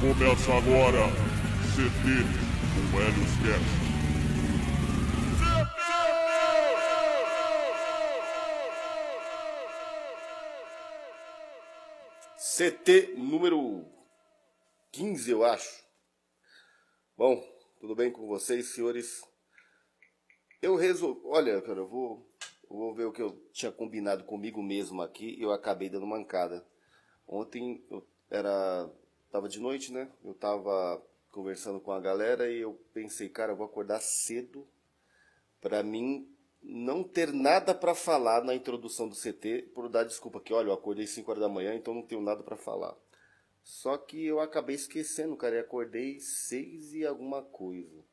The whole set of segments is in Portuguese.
Começa agora CT com Helios Cast. CT número 15, eu acho. Bom, tudo bem com vocês, senhores? Eu resolvi. Olha, cara, eu vou, eu vou ver o que eu tinha combinado comigo mesmo aqui e eu acabei dando mancada. Ontem eu era. Tava de noite, né? Eu tava conversando com a galera e eu pensei, cara, eu vou acordar cedo pra mim não ter nada pra falar na introdução do CT, por dar desculpa que, olha, eu acordei 5 horas da manhã, então não tenho nada pra falar. Só que eu acabei esquecendo, cara, e acordei 6 e alguma coisa.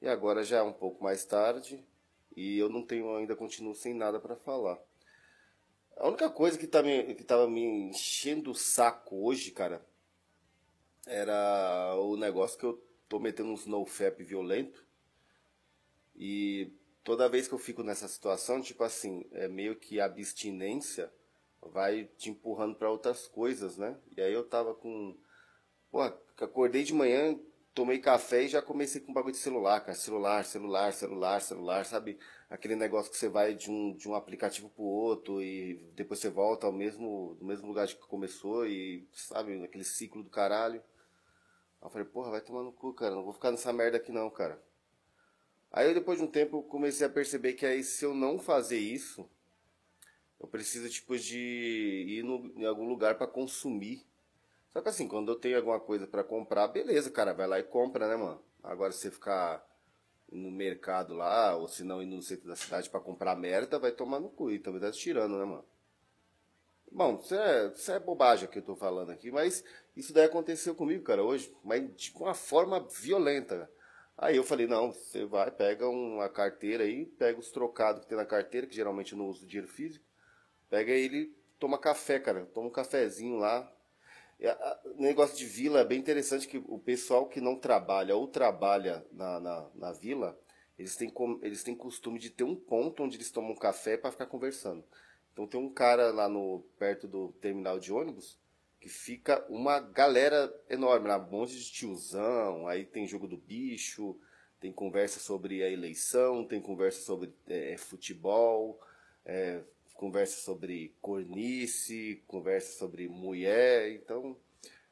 E agora já é um pouco mais tarde e eu não tenho ainda continuo sem nada pra falar. A única coisa que, tá me, que tava me enchendo o saco hoje, cara, era o negócio que eu tô metendo um snowfap violento. E toda vez que eu fico nessa situação, tipo assim, é meio que a abstinência vai te empurrando para outras coisas, né? E aí eu tava com. Pô, acordei de manhã, tomei café e já comecei com bagulho de celular, cara. Celular, celular, celular, celular, sabe? Aquele negócio que você vai de um, de um aplicativo pro outro e depois você volta ao mesmo, no mesmo lugar que começou e, sabe, aquele ciclo do caralho. Aí eu falei, porra, vai tomar no cu, cara. Não vou ficar nessa merda aqui não, cara. Aí depois de um tempo eu comecei a perceber que aí se eu não fazer isso, eu preciso tipo de ir no, em algum lugar para consumir. Só que assim, quando eu tenho alguma coisa para comprar, beleza, cara, vai lá e compra, né, mano? Agora se você ficar no mercado lá, ou se não ir no centro da cidade para comprar merda, vai tomar no cu e também tá tirando, né, mano? Bom, isso é, isso é bobagem que eu tô falando aqui, mas isso daí aconteceu comigo, cara, hoje, mas de uma forma violenta. Aí eu falei, não, você vai, pega uma carteira aí, pega os trocados que tem na carteira, que geralmente eu não uso dinheiro físico, pega ele, toma café, cara, toma um cafezinho lá. O negócio de vila é bem interessante que o pessoal que não trabalha ou trabalha na, na, na vila, eles têm, eles têm costume de ter um ponto onde eles tomam café para ficar conversando. Então tem um cara lá no perto do terminal de ônibus que fica uma galera enorme, lá, um monte de tiozão, aí tem jogo do bicho, tem conversa sobre a eleição, tem conversa sobre é, futebol, é, conversa sobre cornice, conversa sobre mulher, então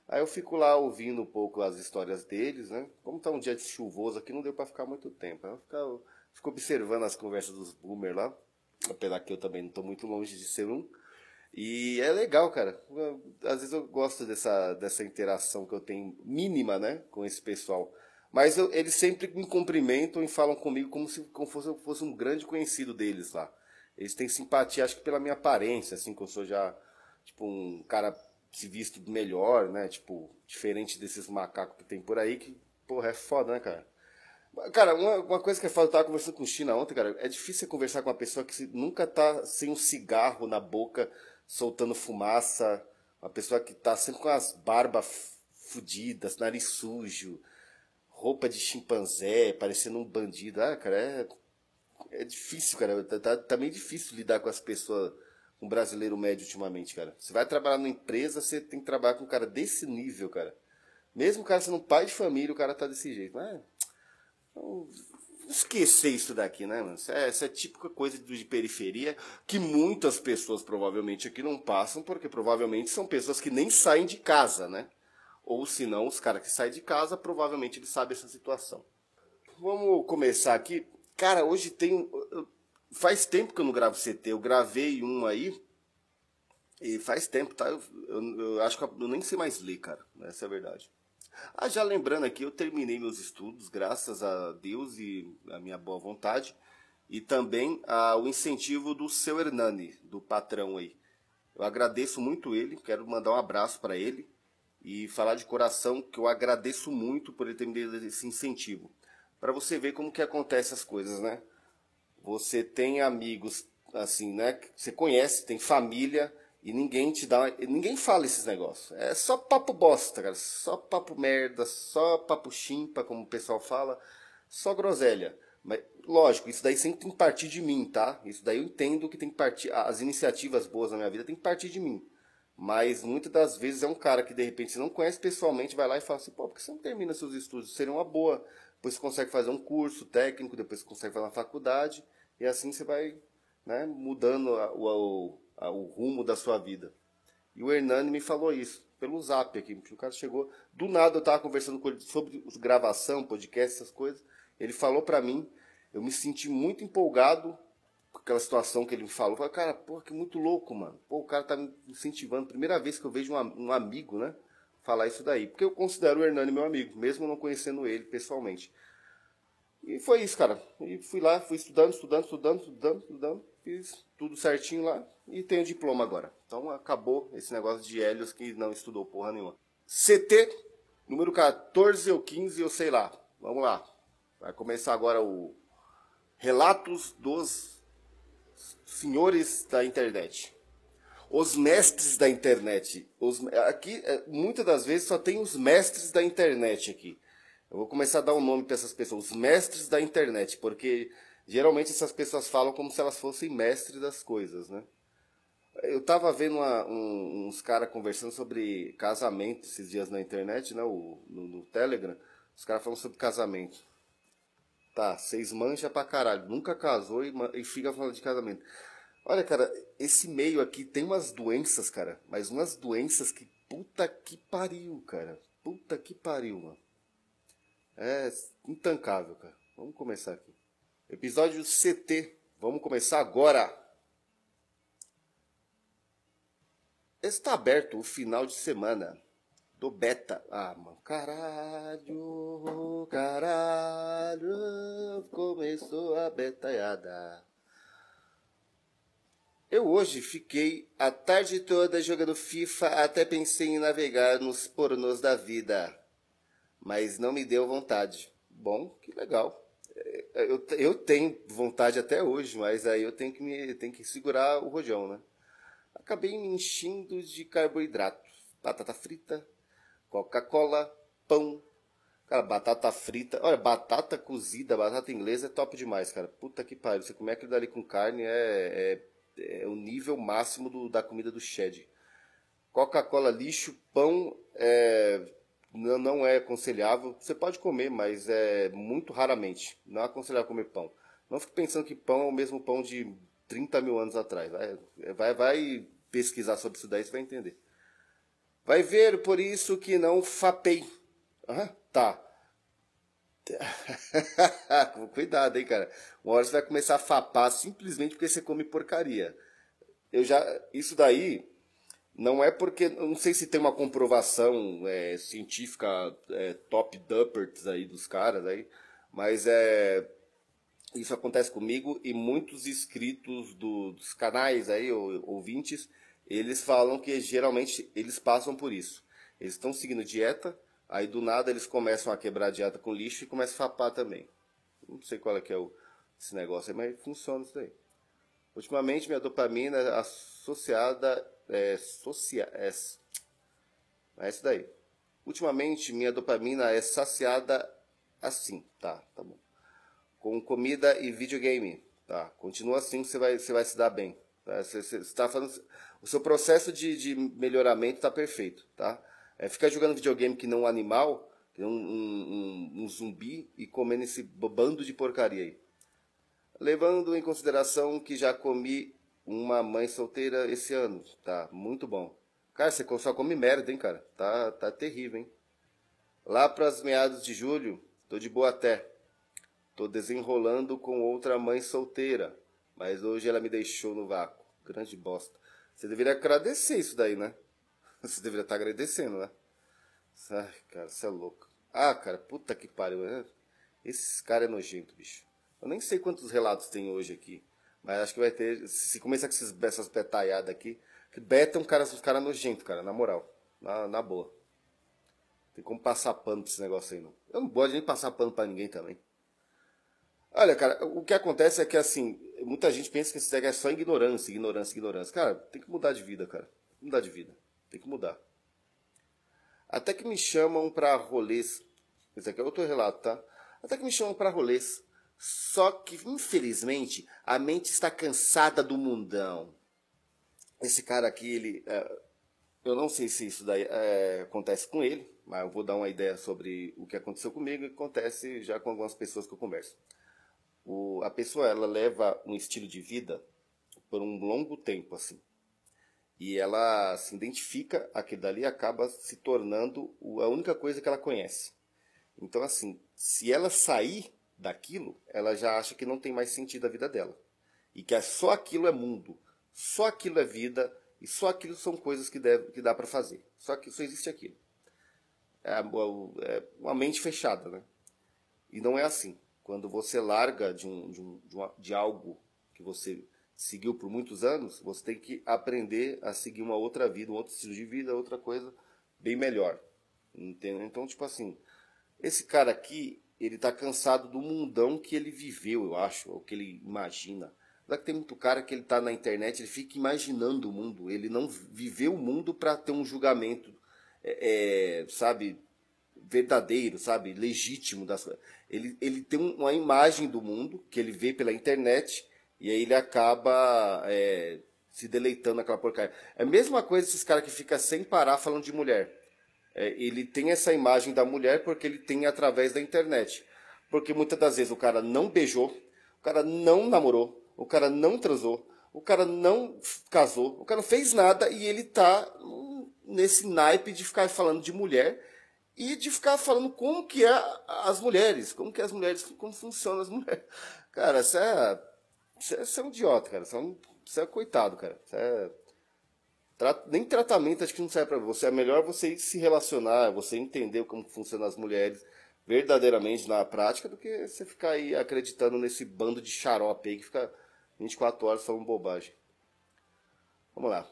aí eu fico lá ouvindo um pouco as histórias deles, né? Como tá um dia de chuvoso aqui, não deu para ficar muito tempo, eu fico, fico observando as conversas dos boomer lá, apesar que eu também não tô muito longe de ser um, e é legal, cara. Às vezes eu gosto dessa, dessa interação que eu tenho mínima, né, com esse pessoal. Mas eu, eles sempre me cumprimentam e falam comigo como se como fosse, eu fosse um grande conhecido deles lá. Eles têm simpatia, acho que pela minha aparência, assim, que eu sou já, tipo, um cara se visto melhor, né, tipo, diferente desses macacos que tem por aí, que, porra, é foda, né, cara? Cara, uma, uma coisa que é foda, eu tava conversando com o China ontem, cara, é difícil você conversar com uma pessoa que nunca tá sem um cigarro na boca, soltando fumaça, uma pessoa que tá sempre com as barbas fudidas, nariz sujo, roupa de chimpanzé, parecendo um bandido. Ah, cara, é, é difícil, cara. Tá, tá, tá meio difícil lidar com as pessoas, com um brasileiro médio ultimamente, cara. Você vai trabalhar numa empresa, você tem que trabalhar com um cara desse nível, cara. Mesmo o cara sendo um pai de família, o cara tá desse jeito. Mas, então, esquecer isso daqui, né, mano? Essa é, essa é típica coisa de periferia que muitas pessoas provavelmente aqui não passam, porque provavelmente são pessoas que nem saem de casa, né? Ou se não, os caras que saem de casa, provavelmente eles sabem essa situação. Vamos começar aqui. Cara, hoje tem. Faz tempo que eu não gravo CT. Eu gravei um aí. E faz tempo, tá? Eu, eu, eu acho que eu nem sei mais ler, cara. Essa é a verdade. Ah, já lembrando aqui, eu terminei meus estudos, graças a Deus e a minha boa vontade, e também ao incentivo do seu Hernani, do patrão aí. Eu agradeço muito ele, quero mandar um abraço para ele e falar de coração que eu agradeço muito por ele ter me dado esse incentivo. Para você ver como que acontece as coisas, né? Você tem amigos assim, né? Você conhece, tem família e ninguém te dá, ninguém fala esses negócios. É só papo bosta, cara, só papo merda, só papo chimpa, como o pessoal fala, só groselha. Mas lógico, isso daí sempre tem que partir de mim, tá? Isso daí eu entendo que tem que partir, as iniciativas boas na minha vida tem que partir de mim. Mas muitas das vezes é um cara que de repente você não conhece pessoalmente, vai lá e fala assim, pô, por que você não termina seus estudos? Seria uma boa. Depois você consegue fazer um curso técnico, depois você consegue fazer uma faculdade, e assim você vai né, mudando o, o rumo da sua vida. E o Hernani me falou isso, pelo zap aqui. O cara chegou, do nada eu estava conversando com ele sobre gravação, podcast, essas coisas. Ele falou para mim, eu me senti muito empolgado com aquela situação que ele me falou. Eu falei, cara, porra, que muito louco, mano. Pô, o cara tá me incentivando. Primeira vez que eu vejo um, um amigo, né? Falar isso daí. Porque eu considero o Hernani meu amigo, mesmo não conhecendo ele pessoalmente. E foi isso, cara. E fui lá, fui estudando, estudando, estudando, estudando, estudando. Fiz tudo certinho lá e tenho diploma agora. Então acabou esse negócio de Helios que não estudou porra nenhuma. CT, número 14 ou 15, eu sei lá. Vamos lá. Vai começar agora o Relatos dos Senhores da Internet. Os mestres da internet. Os, aqui, é, muitas das vezes, só tem os mestres da internet aqui. Eu vou começar a dar um nome para essas pessoas, os mestres da internet, porque geralmente essas pessoas falam como se elas fossem mestres das coisas, né? Eu tava vendo uma, um, uns caras conversando sobre casamento esses dias na internet, né? O, no, no Telegram. Os caras falam sobre casamento. Tá, vocês mancham pra caralho. Nunca casou e, e fica falando de casamento. Olha, cara, esse meio aqui tem umas doenças, cara. Mas umas doenças que puta que pariu, cara. Puta que pariu, mano. É intancável, cara. Vamos começar aqui. Episódio CT. Vamos começar agora. Está aberto o final de semana do beta. Ah, mano, caralho, caralho, começou a betaiada. Eu hoje fiquei a tarde toda jogando FIFA, até pensei em navegar nos pornôs da vida mas não me deu vontade. Bom, que legal. Eu, eu tenho vontade até hoje, mas aí eu tenho que, me, tenho que segurar o rojão, né? Acabei me enchendo de carboidratos. Batata frita, Coca-Cola, pão. Cara, batata frita. Olha, batata cozida, batata inglesa é top demais, cara. Puta que pariu. Você comer aquilo dali com carne é, é, é o nível máximo do, da comida do shed. Coca-Cola lixo, pão é, não, não é aconselhável. Você pode comer, mas é muito raramente. Não é aconselhável comer pão. Não fique pensando que pão é o mesmo pão de 30 mil anos atrás. Vai, vai, vai pesquisar sobre isso daí, você vai entender. Vai ver por isso que não fapei. Uhum, tá. Cuidado, hein, cara. Uma hora você vai começar a fapar simplesmente porque você come porcaria. Eu já. Isso daí não é porque, não sei se tem uma comprovação é, científica é, top duppers aí dos caras aí, mas é isso acontece comigo e muitos inscritos do, dos canais aí, ou, ouvintes, eles falam que geralmente eles passam por isso. Eles estão seguindo dieta, aí do nada eles começam a quebrar a dieta com lixo e começam a fapar também. Não sei qual é que é o, esse negócio aí, mas funciona isso daí. Ultimamente minha dopamina associada é, social. É, é isso daí. Ultimamente, minha dopamina é saciada assim, tá, tá bom. Com comida e videogame, tá. Continua assim, você vai, você vai se dar bem. Tá? Você, você, você tá falando, o seu processo de, de melhoramento tá perfeito, tá. É, ficar jogando videogame que não um animal, que um, um, um, um zumbi e comendo esse bando de porcaria aí. Levando em consideração que já comi uma mãe solteira esse ano. Tá muito bom. Cara, você só come merda, hein, cara? Tá, tá terrível, hein? Lá para as meados de julho, tô de boa até. Tô desenrolando com outra mãe solteira, mas hoje ela me deixou no vácuo. Grande bosta. Você deveria agradecer isso daí, né? Você deveria estar tá agradecendo, né? Ai, cara, você é louco. Ah, cara, puta que pariu. Né? Esse cara é nojento, bicho. Eu nem sei quantos relatos tem hoje aqui. Mas acho que vai ter. Se começar com esses, essas betalhadas aqui. Que beta é um cara, um cara nojento, cara, na moral. Na, na boa. Tem como passar pano pra esse negócio aí, não. Eu não gosto nem passar pano pra ninguém também. Olha, cara, o que acontece é que assim, muita gente pensa que esse é só ignorância, ignorância, ignorância. Cara, tem que mudar de vida, cara. Mudar de vida. Tem que mudar. Até que me chamam para rolês. Esse aqui é outro relato, tá? Até que me chamam para rolês. Só que, infelizmente, a mente está cansada do mundão. Esse cara aqui, ele. É, eu não sei se isso daí é, acontece com ele, mas eu vou dar uma ideia sobre o que aconteceu comigo e acontece já com algumas pessoas que eu converso. O, a pessoa ela leva um estilo de vida por um longo tempo assim e ela se identifica aquilo dali acaba se tornando a única coisa que ela conhece. Então, assim, se ela sair daquilo, ela já acha que não tem mais sentido a vida dela. E que é só aquilo é mundo, só aquilo é vida, e só aquilo são coisas que, deve, que dá para fazer. Só que só existe aquilo. É, é uma mente fechada, né? E não é assim. Quando você larga de, um, de, um, de, uma, de algo que você seguiu por muitos anos, você tem que aprender a seguir uma outra vida, um outro estilo de vida, outra coisa bem melhor. Entendeu? Então, tipo assim, esse cara aqui, ele tá cansado do mundão que ele viveu, eu acho, ou que ele imagina. Lá que tem muito cara que ele tá na internet, ele fica imaginando o mundo, ele não viveu o mundo para ter um julgamento, é, é, sabe, verdadeiro, sabe, legítimo das ele, ele tem uma imagem do mundo que ele vê pela internet e aí ele acaba é, se deleitando naquela porcaria. É a mesma coisa esses caras que ficam sem parar falando de mulher. É, ele tem essa imagem da mulher porque ele tem através da internet. Porque muitas das vezes o cara não beijou, o cara não namorou, o cara não transou, o cara não casou, o cara não fez nada e ele tá nesse naipe de ficar falando de mulher e de ficar falando como que é as mulheres, como que as mulheres, como funcionam as mulheres. Cara, isso é você é, um idiota, cara. Você é, um, você é coitado, cara. Você é... Tra... Nem tratamento acho que não serve pra você. É melhor você se relacionar, você entender como funcionam as mulheres verdadeiramente na prática do que você ficar aí acreditando nesse bando de xarope aí que fica 24 horas falando bobagem. Vamos lá.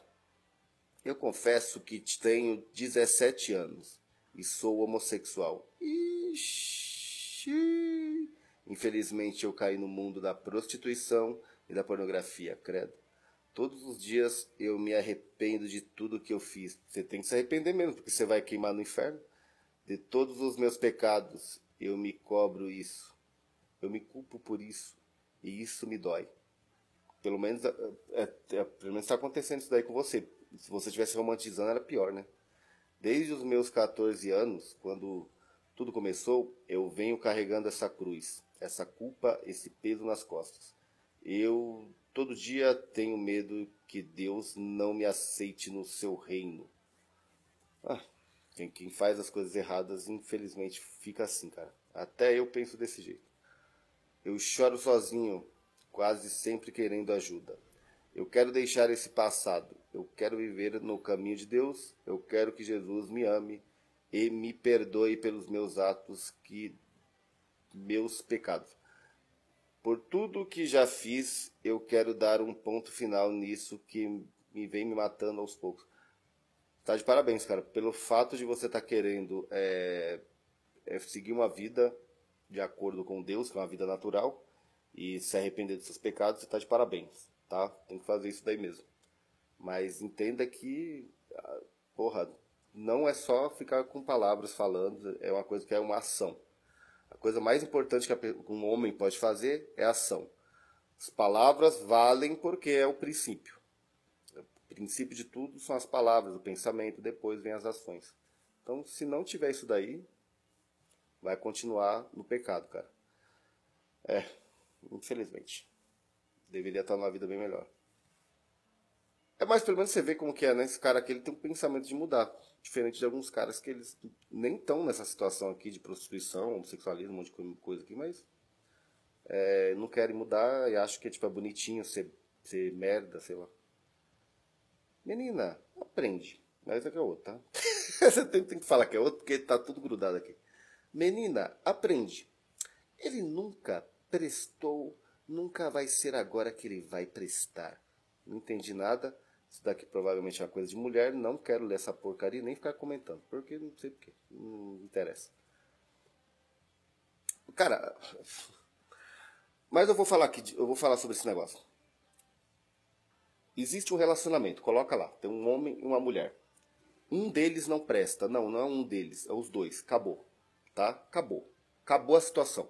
Eu confesso que tenho 17 anos e sou homossexual. Ixi. Infelizmente eu caí no mundo da prostituição e da pornografia, credo. Todos os dias eu me arrependo de tudo que eu fiz. Você tem que se arrepender mesmo, porque você vai queimar no inferno. De todos os meus pecados, eu me cobro isso. Eu me culpo por isso. E isso me dói. Pelo menos, é, é, é pelo menos está acontecendo isso daí com você. Se você estivesse romantizando, era pior, né? Desde os meus 14 anos, quando tudo começou, eu venho carregando essa cruz essa culpa, esse peso nas costas. Eu todo dia tenho medo que Deus não me aceite no seu reino. Ah, quem faz as coisas erradas, infelizmente, fica assim, cara. Até eu penso desse jeito. Eu choro sozinho, quase sempre querendo ajuda. Eu quero deixar esse passado. Eu quero viver no caminho de Deus. Eu quero que Jesus me ame e me perdoe pelos meus atos que meus pecados. Por tudo que já fiz, eu quero dar um ponto final nisso que me vem me matando aos poucos. Tá de parabéns, cara, pelo fato de você estar tá querendo é, é seguir uma vida de acordo com Deus, que é uma vida natural, e se arrepender dos seus pecados, você tá de parabéns, tá? Tem que fazer isso daí mesmo. Mas entenda que, ah, porra, não é só ficar com palavras falando, é uma coisa que é uma ação. A coisa mais importante que um homem pode fazer é ação. As palavras valem porque é o princípio. O princípio de tudo são as palavras, o pensamento, depois vem as ações. Então, se não tiver isso daí, vai continuar no pecado, cara. É, infelizmente. Deveria estar numa vida bem melhor. É, mas pelo menos você vê como que é, né? Esse cara aqui ele tem um pensamento de mudar. Diferente de alguns caras que eles nem estão nessa situação aqui de prostituição, homossexualismo, um monte de coisa aqui, mas é, não querem mudar e acham que tipo, é bonitinho ser, ser merda, sei lá. Menina, aprende. Mas aqui é outro, tá? Você tem, tem que falar que é outro, porque tá tudo grudado aqui. Menina, aprende. Ele nunca prestou, nunca vai ser agora que ele vai prestar. Não entendi nada isso daqui provavelmente é uma coisa de mulher, não quero ler essa porcaria nem ficar comentando, porque não sei porquê, não interessa. Cara, Mas eu vou falar aqui, eu vou falar sobre esse negócio. Existe um relacionamento, coloca lá, tem um homem e uma mulher. Um deles não presta, não, não é um deles, é os dois, acabou, tá? Acabou, acabou a situação.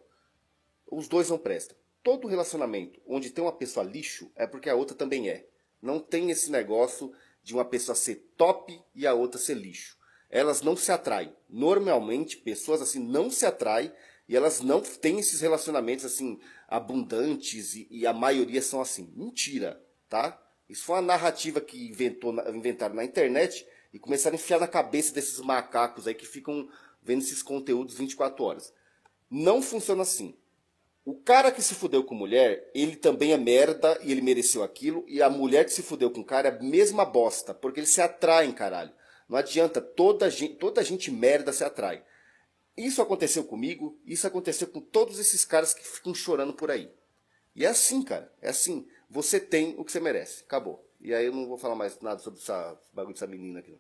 Os dois não prestam. Todo relacionamento onde tem uma pessoa lixo é porque a outra também é. Não tem esse negócio de uma pessoa ser top e a outra ser lixo. Elas não se atraem. Normalmente, pessoas assim não se atraem e elas não têm esses relacionamentos assim abundantes e, e a maioria são assim. Mentira, tá? Isso foi uma narrativa que inventou, inventaram na internet e começaram a enfiar na cabeça desses macacos aí que ficam vendo esses conteúdos 24 horas. Não funciona assim. O cara que se fudeu com mulher, ele também é merda e ele mereceu aquilo. E a mulher que se fudeu com o cara é a mesma bosta, porque eles se atraem, caralho. Não adianta, toda gente, toda gente merda se atrai. Isso aconteceu comigo, isso aconteceu com todos esses caras que ficam chorando por aí. E é assim, cara, é assim. Você tem o que você merece. Acabou. E aí eu não vou falar mais nada sobre essa bagulho dessa menina aqui.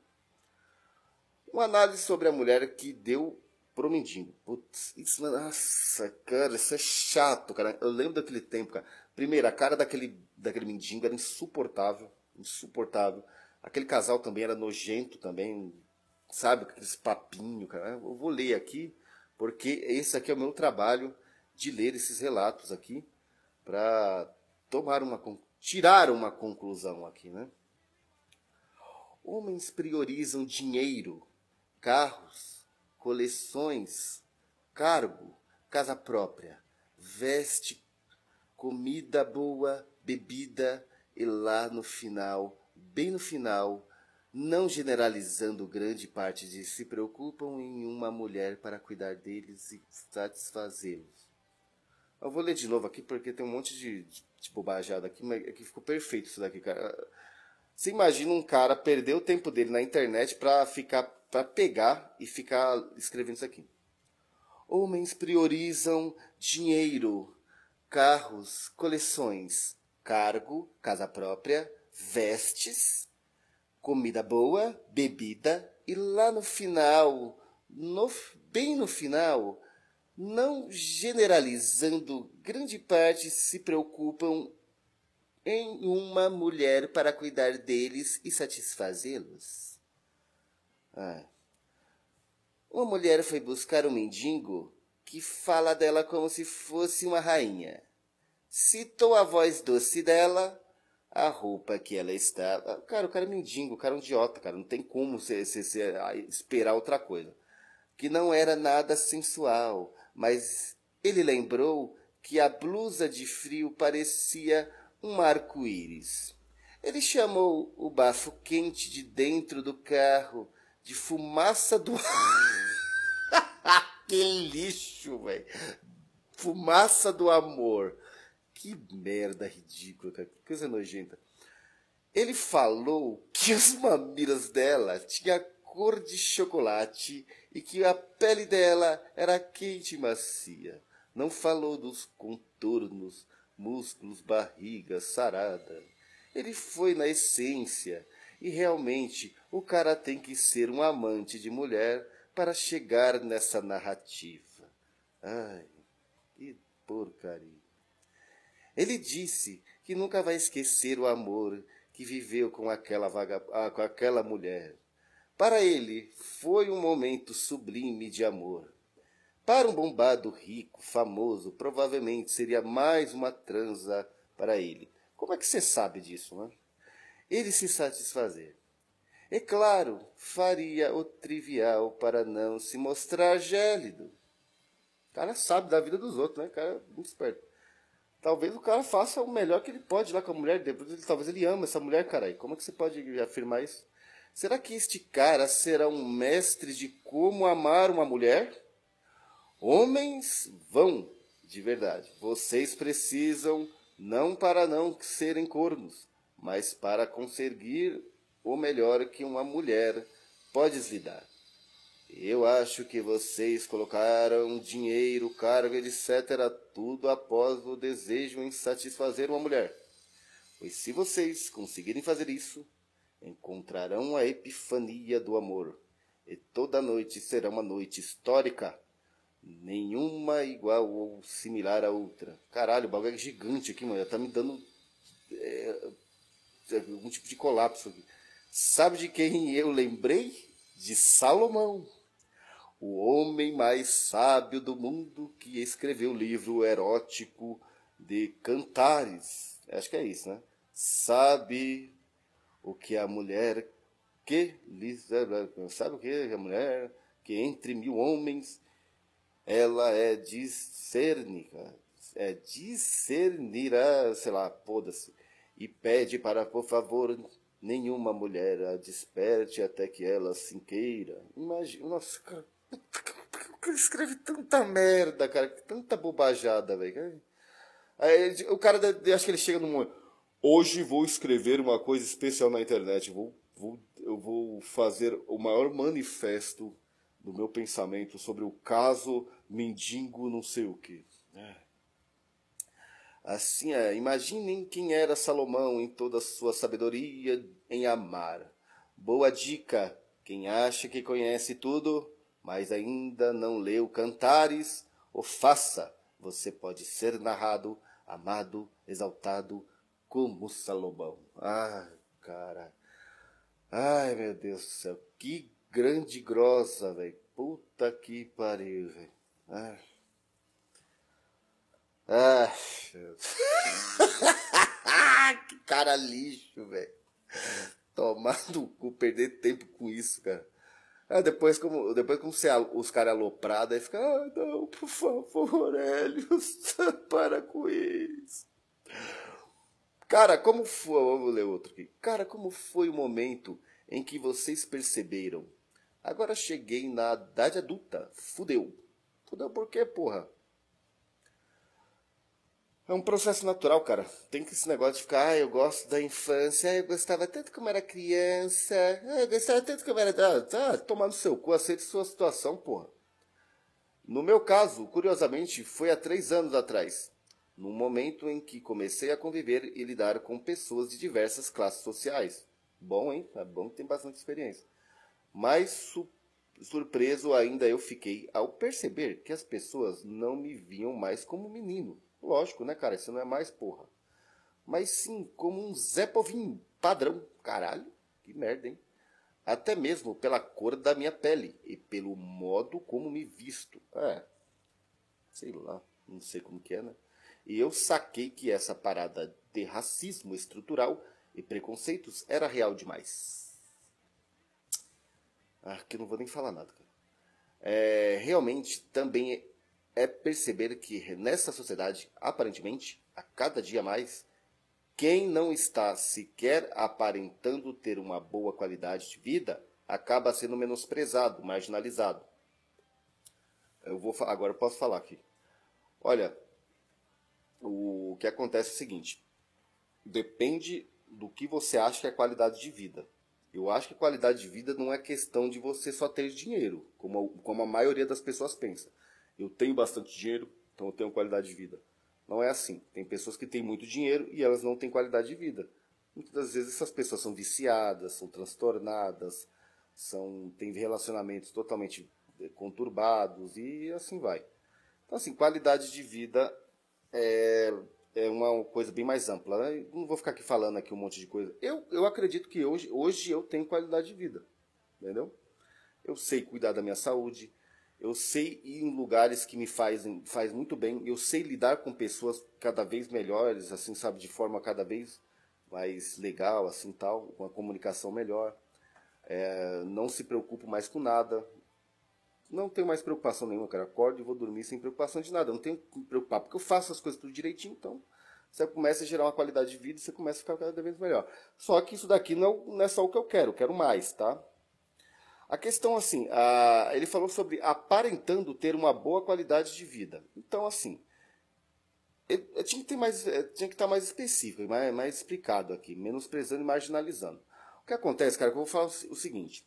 Uma análise sobre a mulher que deu pro mendigo. Putz, isso, nossa, cara, isso é chato, cara. Eu lembro daquele tempo, cara. Primeiro, a cara daquele, daquele mendigo era insuportável. Insuportável. Aquele casal também era nojento também. Sabe, aqueles papinho, cara. Eu vou ler aqui, porque esse aqui é o meu trabalho de ler esses relatos aqui para tomar uma tirar uma conclusão aqui, né? Homens priorizam dinheiro, carros, coleções, cargo, casa própria, veste, comida boa, bebida e lá no final, bem no final, não generalizando grande parte de se preocupam em uma mulher para cuidar deles e satisfazê-los. Eu vou ler de novo aqui porque tem um monte de, de, de bobajada aqui, mas aqui ficou perfeito isso daqui, cara. Você imagina um cara perder o tempo dele na internet para ficar para pegar e ficar escrevendo isso aqui. Homens priorizam dinheiro, carros, coleções, cargo, casa própria, vestes, comida boa, bebida e lá no final, no, bem no final, não generalizando, grande parte se preocupam em uma mulher para cuidar deles e satisfazê-los. Ah. Uma mulher foi buscar um mendigo que fala dela como se fosse uma rainha. Citou a voz doce dela, a roupa que ela estava. Cara, o cara é mendigo, o cara é um idiota, cara. Não tem como você, você, você esperar outra coisa. Que não era nada sensual, mas ele lembrou que a blusa de frio parecia um arco-íris. Ele chamou o bafo quente de dentro do carro de fumaça do. que lixo, velho! Fumaça do amor. Que merda ridícula, cara. Que coisa nojenta. Ele falou que as mamilas dela tinham cor de chocolate e que a pele dela era quente e macia. Não falou dos contornos, músculos, barriga, sarada. Ele foi na essência. E realmente o cara tem que ser um amante de mulher para chegar nessa narrativa. Ai, que porcaria. Ele disse que nunca vai esquecer o amor que viveu com aquela, vaga, ah, com aquela mulher para ele, foi um momento sublime de amor. Para um bombado rico, famoso, provavelmente seria mais uma transa para ele. Como é que você sabe disso, né? Ele se satisfazer. É claro, faria o trivial para não se mostrar gélido. O cara sabe da vida dos outros, né? O cara é muito esperto. Talvez o cara faça o melhor que ele pode lá com a mulher dele. Talvez ele ama essa mulher, caralho. Como é que você pode afirmar isso? Será que este cara será um mestre de como amar uma mulher? Homens vão, de verdade. Vocês precisam não para não serem cornos, mas para conseguir o melhor que uma mulher pode lhe dar. Eu acho que vocês colocaram dinheiro, cargo, etc., tudo após o desejo em satisfazer uma mulher. Pois se vocês conseguirem fazer isso, encontrarão a epifania do amor, e toda noite será uma noite histórica. nenhuma igual ou similar a outra. Caralho, o bagulho é gigante aqui, mano. Tá me dando é, algum tipo de colapso aqui. Sabe de quem eu lembrei? De Salomão, o homem mais sábio do mundo que escreveu o livro erótico de Cantares. Acho que é isso, né? Sabe o que a mulher que sabe o que a mulher que entre mil homens ela é discernica, é discernirá, sei lá, poda-se, e pede para, por favor, nenhuma mulher a desperte até que ela se queira. Imagina, nossa, cara, escreve tanta merda, cara, tanta bobajada, velho. Aí o cara, acho que ele chega num hoje vou escrever uma coisa especial na internet, vou, vou, eu vou fazer o maior manifesto do meu pensamento sobre o caso mendigo não sei o que. É. Assim, é, imaginem quem era Salomão em toda a sua sabedoria em amar. Boa dica, quem acha que conhece tudo, mas ainda não leu Cantares, o faça. Você pode ser narrado, amado, exaltado como Salomão. Ah, cara. Ai, meu Deus do céu. Que grande grossa, velho. Puta que pariu, velho. Ah. Ah. que cara lixo, velho. Tomar no cu, perder tempo com isso, cara. Ah, depois, como, depois como você, os caras aloprados, aí fica, ah, não, por favor, Helios, para com isso. Cara, como foi, vamos ler outro aqui. Cara, como foi o momento em que vocês perceberam? Agora cheguei na idade adulta, fudeu. Fudeu por quê, porra? É um processo natural, cara. Tem que esse negócio de ficar, ah, eu gosto da infância, eu gostava tanto como era criança, eu gostava tanto como era. Ah, tá, tomar no seu cu, aceite sua situação, porra. No meu caso, curiosamente, foi há três anos atrás, no momento em que comecei a conviver e lidar com pessoas de diversas classes sociais. Bom, hein? É bom que tem bastante experiência. Mas Surpreso ainda eu fiquei ao perceber que as pessoas não me viam mais como menino. Lógico, né, cara? Isso não é mais porra. Mas sim como um Zé Povinho padrão. Caralho, que merda, hein? Até mesmo pela cor da minha pele e pelo modo como me visto. É, sei lá, não sei como que é, né? E eu saquei que essa parada de racismo estrutural e preconceitos era real demais. Ah, que eu não vou nem falar nada. É, realmente também é perceber que nessa sociedade, aparentemente, a cada dia mais, quem não está sequer aparentando ter uma boa qualidade de vida acaba sendo menosprezado, marginalizado. Eu vou agora eu posso falar aqui. Olha, o que acontece é o seguinte: depende do que você acha que é qualidade de vida. Eu acho que qualidade de vida não é questão de você só ter dinheiro, como, como a maioria das pessoas pensa. Eu tenho bastante dinheiro, então eu tenho qualidade de vida. Não é assim. Tem pessoas que têm muito dinheiro e elas não têm qualidade de vida. Muitas das vezes essas pessoas são viciadas, são transtornadas, são têm relacionamentos totalmente eh, conturbados e assim vai. Então assim, qualidade de vida é é uma coisa bem mais ampla. Né? Não vou ficar aqui falando aqui um monte de coisa. Eu, eu acredito que hoje, hoje eu tenho qualidade de vida. Entendeu? Eu sei cuidar da minha saúde. Eu sei ir em lugares que me fazem faz muito bem. Eu sei lidar com pessoas cada vez melhores, assim, sabe, de forma cada vez mais legal, assim, tal, com a comunicação melhor. É, não se preocupo mais com nada. Não tenho mais preocupação nenhuma, cara. Acordo e vou dormir sem preocupação de nada. Não tenho que me preocupar, porque eu faço as coisas tudo direitinho, então você começa a gerar uma qualidade de vida e você começa a ficar cada vez melhor. Só que isso daqui não, não é só o que eu quero, eu quero mais, tá? A questão, assim, a, ele falou sobre aparentando ter uma boa qualidade de vida. Então, assim, eu, eu tinha que ter mais, tinha que estar mais específico, mais, mais explicado aqui, menosprezando e marginalizando. O que acontece, cara, que eu vou falar o seguinte.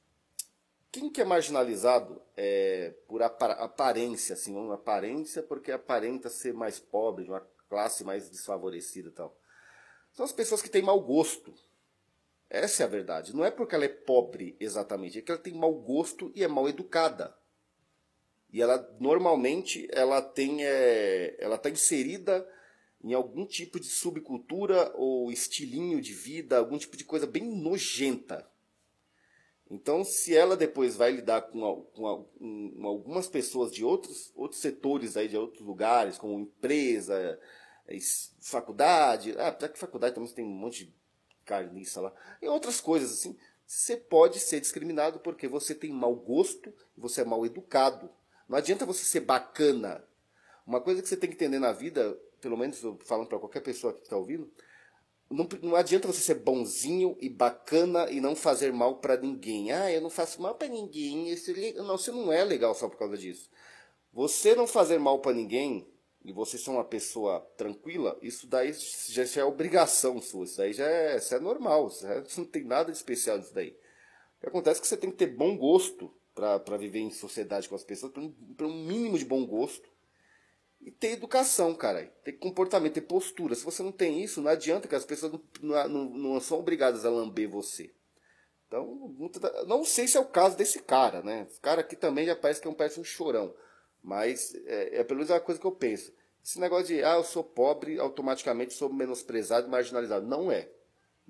Quem que é marginalizado é, por aparência, assim, uma aparência porque aparenta ser mais pobre, de uma classe mais desfavorecida e tal? São as pessoas que têm mau gosto. Essa é a verdade. Não é porque ela é pobre exatamente, é que ela tem mau gosto e é mal educada. E ela normalmente ela tem é, ela está inserida em algum tipo de subcultura ou estilinho de vida, algum tipo de coisa bem nojenta. Então, se ela depois vai lidar com, com, com algumas pessoas de outros, outros setores aí, de outros lugares, como empresa, é, faculdade, ah, apesar que faculdade também tem um monte de carniça lá, e outras coisas assim, você pode ser discriminado porque você tem mau gosto, você é mal educado. Não adianta você ser bacana. Uma coisa que você tem que entender na vida, pelo menos falando para qualquer pessoa que está ouvindo, não, não adianta você ser bonzinho e bacana e não fazer mal para ninguém. Ah, eu não faço mal para ninguém. Esse, não, você não é legal só por causa disso. Você não fazer mal para ninguém e você ser uma pessoa tranquila, isso daí já, é obrigação sua. Isso daí já é, isso é normal. Isso, é, isso não tem nada de especial nisso daí. O que acontece é que você tem que ter bom gosto para viver em sociedade com as pessoas, para um mínimo de bom gosto e ter educação, cara. Ter comportamento, ter postura. Se você não tem isso, não adianta que as pessoas não, não, não são obrigadas a lamber você. Então, não sei se é o caso desse cara, né? Esse cara aqui também já parece que é um, parece um chorão. Mas é, é pelo menos a coisa que eu penso. Esse negócio de, ah, eu sou pobre, automaticamente sou menosprezado e marginalizado. Não é.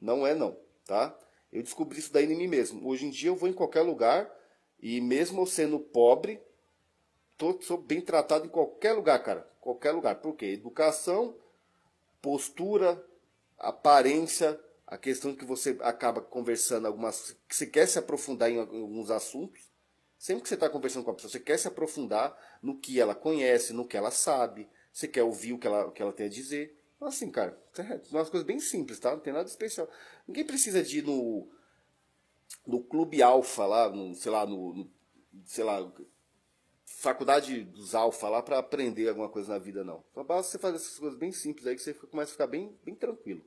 Não é, não. Tá? Eu descobri isso daí em mim mesmo. Hoje em dia eu vou em qualquer lugar e mesmo eu sendo pobre, tô, sou bem tratado em qualquer lugar, cara. Qualquer lugar. Por quê? Educação, postura, aparência, a questão que você acaba conversando algumas. que você quer se aprofundar em alguns assuntos. Sempre que você está conversando com a pessoa, você quer se aprofundar no que ela conhece, no que ela sabe, você quer ouvir o que ela, o que ela tem a dizer. Então, assim, cara, é umas coisas bem simples, tá? Não tem nada especial. Ninguém precisa de ir no, no clube alfa lá, no, sei lá, no, no sei lá, faculdade dos alfa lá para aprender alguma coisa na vida, não. Só basta você fazer essas coisas bem simples aí que você começa a ficar bem, bem tranquilo.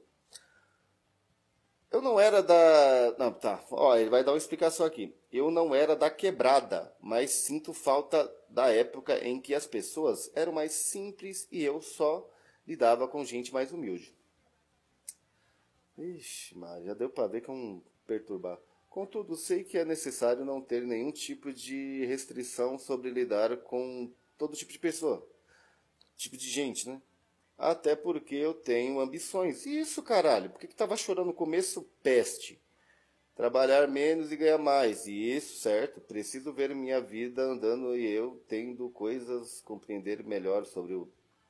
Eu não era da. Não, tá. Ó, ele vai dar uma explicação aqui. Eu não era da quebrada, mas sinto falta da época em que as pessoas eram mais simples e eu só lidava com gente mais humilde. Ixi, mas já deu para ver que é um perturbar. Contudo, sei que é necessário não ter nenhum tipo de restrição sobre lidar com todo tipo de pessoa, tipo de gente, né? Até porque eu tenho ambições. Isso, caralho, por que, que tava chorando no começo? Peste. Trabalhar menos e ganhar mais. Isso, certo? Preciso ver minha vida andando e eu tendo coisas, compreender melhor sobre o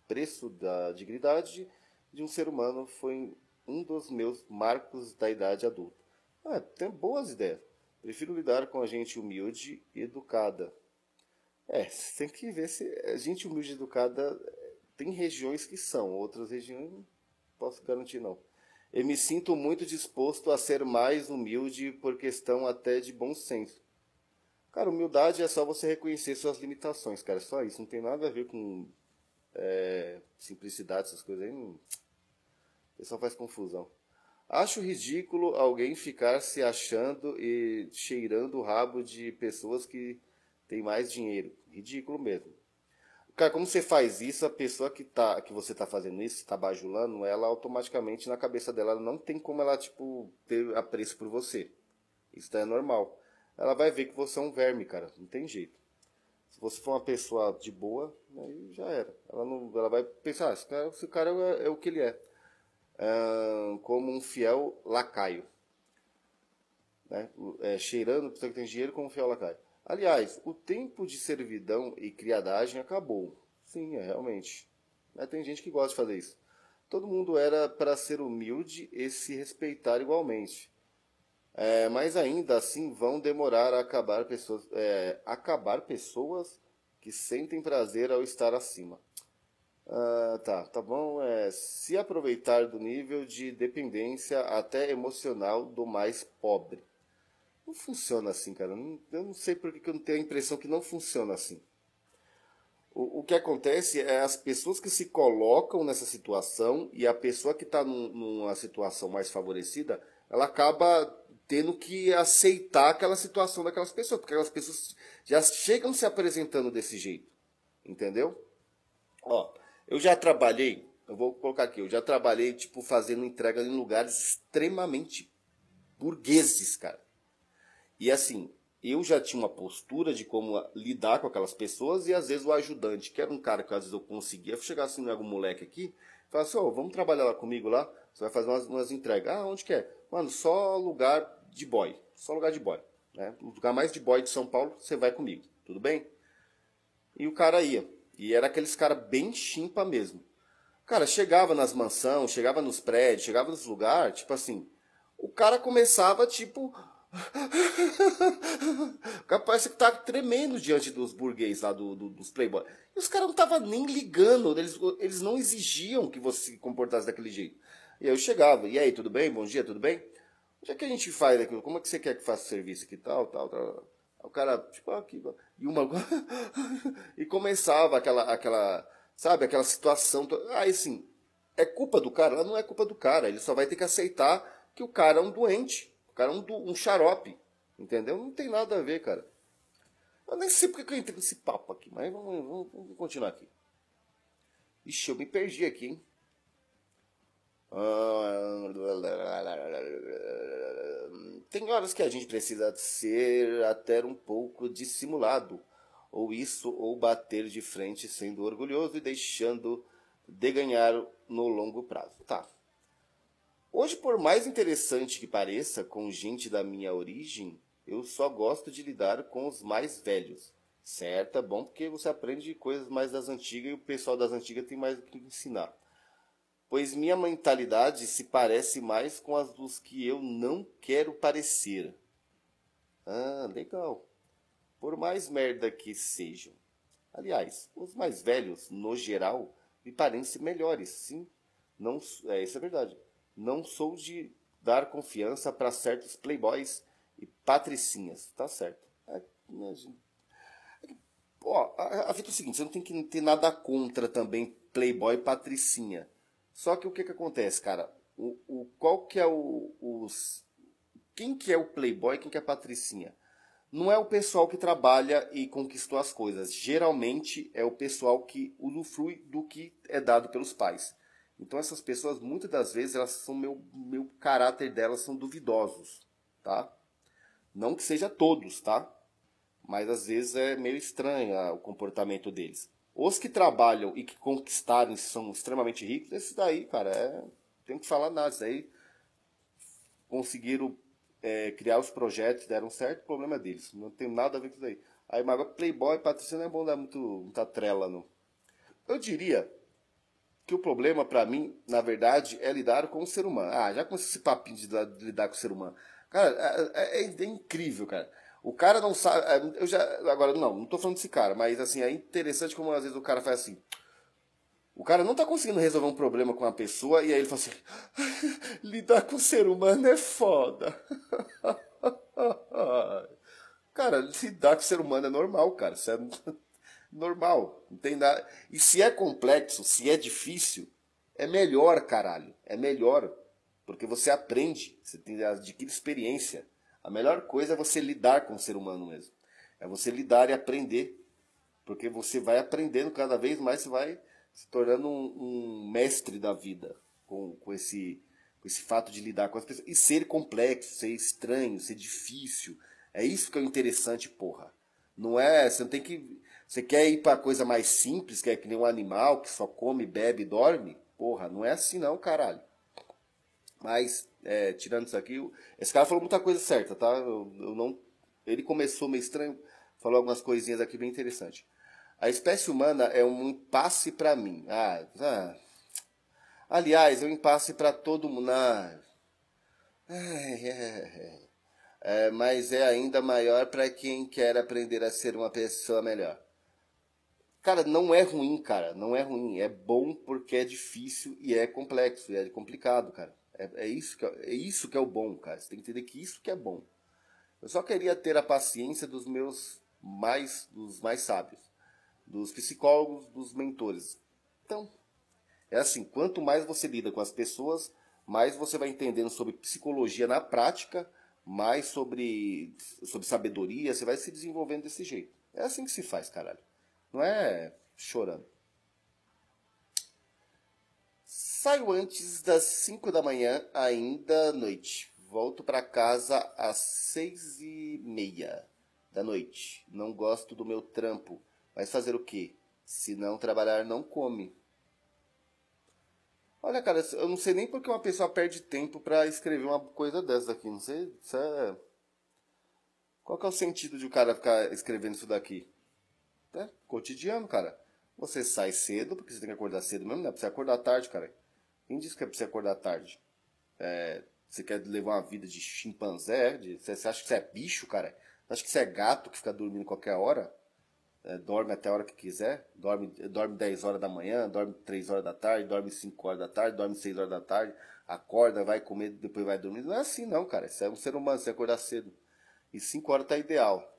preço da dignidade de um ser humano foi um dos meus marcos da idade adulta. Ah, tem boas ideias. Prefiro lidar com a gente humilde e educada. É, tem que ver se a gente humilde e educada tem regiões que são, outras regiões não posso garantir não. Eu me sinto muito disposto a ser mais humilde por questão até de bom senso. Cara, humildade é só você reconhecer suas limitações, cara. Só isso. Não tem nada a ver com é, simplicidade, essas coisas aí. Não... Pessoal faz confusão. Acho ridículo alguém ficar se achando e cheirando o rabo de pessoas que têm mais dinheiro. Ridículo mesmo. Cara, como você faz isso, a pessoa que, tá, que você tá fazendo isso, está bajulando, ela automaticamente na cabeça dela não tem como ela, tipo, ter apreço por você. Isso é normal. Ela vai ver que você é um verme, cara. Não tem jeito. Se você for uma pessoa de boa, aí já era. Ela, não, ela vai pensar, ah, esse cara, esse cara é, é o que ele é como um fiel lacaio. Né? É, cheirando pessoa que tem dinheiro como um fiel lacaio. Aliás, o tempo de servidão e criadagem acabou. Sim, é realmente. Mas tem gente que gosta de fazer isso. Todo mundo era para ser humilde e se respeitar igualmente. É, mas ainda assim vão demorar a acabar pessoas, é, acabar pessoas que sentem prazer ao estar acima. Ah, tá, tá bom. É, se aproveitar do nível de dependência até emocional do mais pobre. Não funciona assim, cara. Eu não sei porque eu não tenho a impressão que não funciona assim. O, o que acontece é as pessoas que se colocam nessa situação e a pessoa que está num, numa situação mais favorecida, ela acaba tendo que aceitar aquela situação daquelas pessoas, porque aquelas pessoas já chegam se apresentando desse jeito. Entendeu? Ó, eu já trabalhei, eu vou colocar aqui, eu já trabalhei, tipo, fazendo entrega em lugares extremamente burgueses, cara. E assim, eu já tinha uma postura de como lidar com aquelas pessoas e às vezes o ajudante, que era um cara que às vezes eu conseguia, chegar assim, algum moleque aqui, falar assim, ó, oh, vamos trabalhar lá comigo lá, você vai fazer umas, umas entregas. Ah, onde que é? Mano, só lugar de boy, só lugar de boy. Né? O lugar mais de boy de São Paulo, você vai comigo, tudo bem? E o cara ia. E era aqueles cara bem chimpa mesmo. Cara, chegava nas mansões, chegava nos prédios, chegava nos lugares, tipo assim, o cara começava, tipo. O cara parece que tá tremendo diante dos burguês lá, do, do dos playboy. E os caras não estavam nem ligando, eles, eles não exigiam que você se comportasse daquele jeito. E aí eu chegava, e aí, tudo bem? Bom dia, tudo bem? O que é que a gente faz aquilo? Como é que você quer que faça o serviço aqui? Tal, tal, tal. O cara, tipo, aqui, e uma. e começava aquela, aquela, sabe, aquela situação. Aí assim, é culpa do cara? Não é culpa do cara. Ele só vai ter que aceitar que o cara é um doente. O cara é um, um xarope. Entendeu? Não tem nada a ver, cara. Eu nem sei porque eu entrei nesse papo aqui, mas vamos, vamos, vamos continuar aqui. Ixi, eu me perdi aqui, hein? Tem horas que a gente precisa ser até um pouco dissimulado, ou isso, ou bater de frente sendo orgulhoso e deixando de ganhar no longo prazo. Tá. Hoje, por mais interessante que pareça com gente da minha origem, eu só gosto de lidar com os mais velhos. Certo, é bom porque você aprende coisas mais das antigas e o pessoal das antigas tem mais o que ensinar pois minha mentalidade se parece mais com as dos que eu não quero parecer. Ah, legal. Por mais merda que sejam. Aliás, os mais velhos, no geral, me parecem melhores, sim. Não, é, isso é verdade. Não sou de dar confiança para certos playboys e patricinhas. Tá certo. É, é, ó, a, a fita é o seguinte, você não tem que ter nada contra também playboy e patricinha. Só que o que, que acontece, cara? O, o, qual que é o, os... Quem que é o playboy, quem que é a patricinha? Não é o pessoal que trabalha e conquistou as coisas. Geralmente é o pessoal que usufrui do que é dado pelos pais. Então essas pessoas, muitas das vezes, elas são meu, meu caráter delas são duvidosos, tá? Não que seja todos, tá? Mas às vezes é meio estranho o comportamento deles. Os que trabalham e que conquistaram são extremamente ricos, esses daí, cara, é, tem que falar nada. Esses daí conseguiram é, criar os projetos, deram certo, o problema é deles. Não tem nada a ver com isso aí. Aí, mas Playboy, Patrícia não é bom dar muito, muita trela, não. Eu diria que o problema, para mim, na verdade, é lidar com o ser humano. Ah, já com esse papinho de, lidar com o ser humano. Cara, é, é, é incrível, cara. O cara não sabe. É, eu já. Agora, não, não tô falando desse cara, mas assim, é interessante como às vezes o cara faz assim. O cara não tá conseguindo resolver um problema com uma pessoa e aí ele fala assim: lidar com o ser humano é foda. cara, lidar com o ser humano é normal, cara. Isso é normal. Não tem nada. E se é complexo, se é difícil, é melhor, caralho. É melhor. Porque você aprende, você tem, adquire experiência. A melhor coisa é você lidar com o ser humano mesmo. É você lidar e aprender. Porque você vai aprendendo cada vez mais, você vai se tornando um, um mestre da vida com, com, esse, com esse fato de lidar com as pessoas. E ser complexo, ser estranho, ser difícil. É isso que é interessante, porra. Não é. Você não tem que. Você quer ir para coisa mais simples, que é que nem um animal que só come, bebe e dorme? Porra, não é assim não, caralho. Mas, é, tirando isso aqui, esse cara falou muita coisa certa, tá? Eu, eu, não, ele começou meio estranho, falou algumas coisinhas aqui bem interessantes. A espécie humana é um impasse para mim. Ah, ah, aliás, é um impasse para todo mundo. Ah, é, é, é, mas é ainda maior para quem quer aprender a ser uma pessoa melhor. Cara, não é ruim, cara. Não é ruim. É bom porque é difícil e é complexo, e é complicado, cara. É, é, isso que é, isso que é o bom, cara. Você tem que entender que isso que é bom. Eu só queria ter a paciência dos meus mais, dos mais sábios, dos psicólogos, dos mentores. Então, é assim, quanto mais você lida com as pessoas, mais você vai entendendo sobre psicologia na prática, mais sobre, sobre sabedoria, você vai se desenvolvendo desse jeito. É assim que se faz, caralho. Não é chorando. Saio antes das 5 da manhã, ainda noite. Volto para casa às seis e meia. da noite. Não gosto do meu trampo. Mas fazer o quê? Se não trabalhar, não come. Olha, cara, eu não sei nem porque uma pessoa perde tempo para escrever uma coisa dessa aqui. Não sei. Isso é... Qual que é o sentido de o cara ficar escrevendo isso daqui? É cotidiano, cara. Você sai cedo, porque você tem que acordar cedo mesmo, não é pra você acordar tarde, cara. Quem disse que é pra você acordar tarde? É, você quer levar uma vida de chimpanzé? De, você, você acha que você é bicho, cara? Você acha que você é gato que fica dormindo qualquer hora? É, dorme até a hora que quiser? Dorme, dorme 10 horas da manhã, dorme 3 horas da tarde, dorme 5 horas da tarde, dorme 6 horas da tarde, acorda, vai comer, depois vai dormir. Não é assim não, cara. Você é um ser humano, você acordar cedo. E 5 horas tá ideal.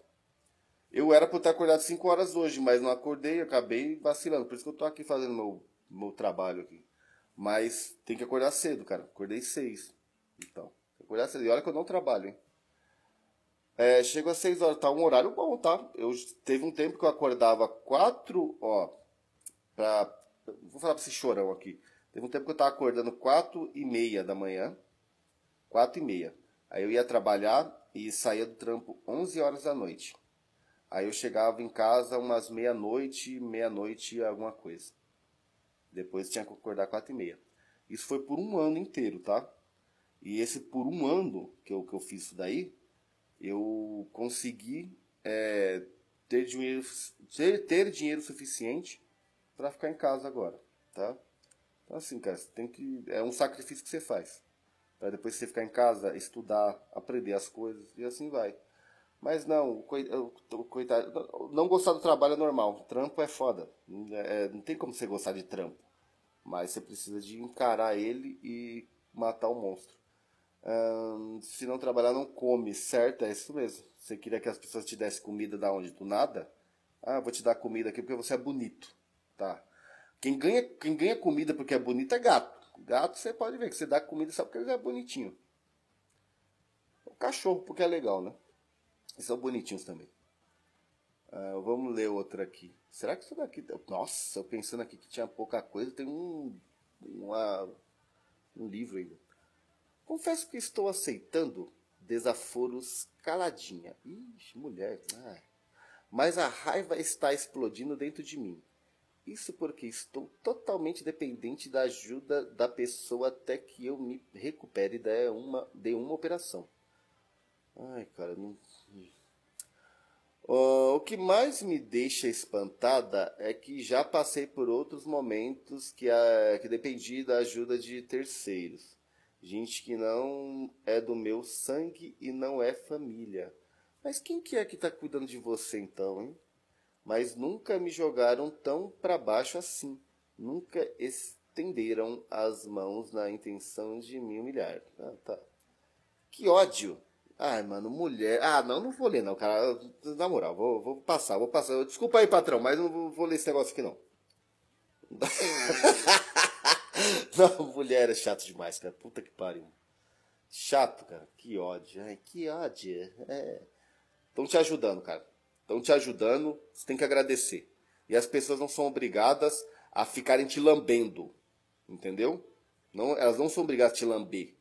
Eu era para estar acordado 5 horas hoje, mas não acordei, acabei vacilando. Por isso que eu tô aqui fazendo meu, meu trabalho aqui. Mas tem que acordar cedo, cara. Acordei 6. Então, acordar cedo. E olha que eu não trabalho, hein? É, chego às 6 horas, tá um horário bom, tá? Eu teve um tempo que eu acordava 4, ó, pra, vou falar pra esse chorão aqui. Teve um tempo que eu tava acordando 4 e meia da manhã, 4 e meia. Aí eu ia trabalhar e saía do trampo 11 horas da noite. Aí eu chegava em casa umas meia-noite, meia-noite alguma coisa. Depois tinha que acordar quatro e meia. Isso foi por um ano inteiro, tá? E esse por um ano que eu, que eu fiz isso daí, eu consegui é, ter, dinheiro, ter, ter dinheiro suficiente para ficar em casa agora, tá? Então assim, cara, tem que é um sacrifício que você faz para depois você ficar em casa, estudar, aprender as coisas e assim vai. Mas não, coitado, não gostar do trabalho é normal. Trampo é foda. É, não tem como você gostar de trampo. Mas você precisa de encarar ele e matar o monstro. Hum, se não trabalhar, não come, certo? É isso mesmo. Você queria que as pessoas te dessem comida da onde? Do nada? Ah, vou te dar comida aqui porque você é bonito. Tá. Quem ganha, quem ganha comida porque é bonito é gato. Gato você pode ver que você dá comida só porque ele é bonitinho. O cachorro porque é legal, né? São bonitinhos também. Uh, vamos ler outra aqui. Será que isso daqui. Nossa, eu pensando aqui que tinha pouca coisa, tem um. Uma, um livro ainda. Confesso que estou aceitando desaforos caladinha. Ixi, mulher. Mas a raiva está explodindo dentro de mim. Isso porque estou totalmente dependente da ajuda da pessoa até que eu me recupere de uma, de uma operação. Ai, cara, não, o que mais me deixa espantada é que já passei por outros momentos que, a, que dependi da ajuda de terceiros. Gente que não é do meu sangue e não é família. Mas quem que é que está cuidando de você então, hein? Mas nunca me jogaram tão para baixo assim. Nunca estenderam as mãos na intenção de me humilhar. Ah, tá. Que ódio! Ai, mano, mulher. Ah, não, não vou ler, não, cara. Na moral, vou, vou passar, vou passar. Desculpa aí, patrão, mas não vou ler esse negócio aqui, não. não, mulher é chato demais, cara. Puta que pariu. Chato, cara. Que ódio. Ai, que ódio. É. Estão te ajudando, cara. Estão te ajudando, você tem que agradecer. E as pessoas não são obrigadas a ficarem te lambendo. Entendeu? Não, elas não são obrigadas a te lamber.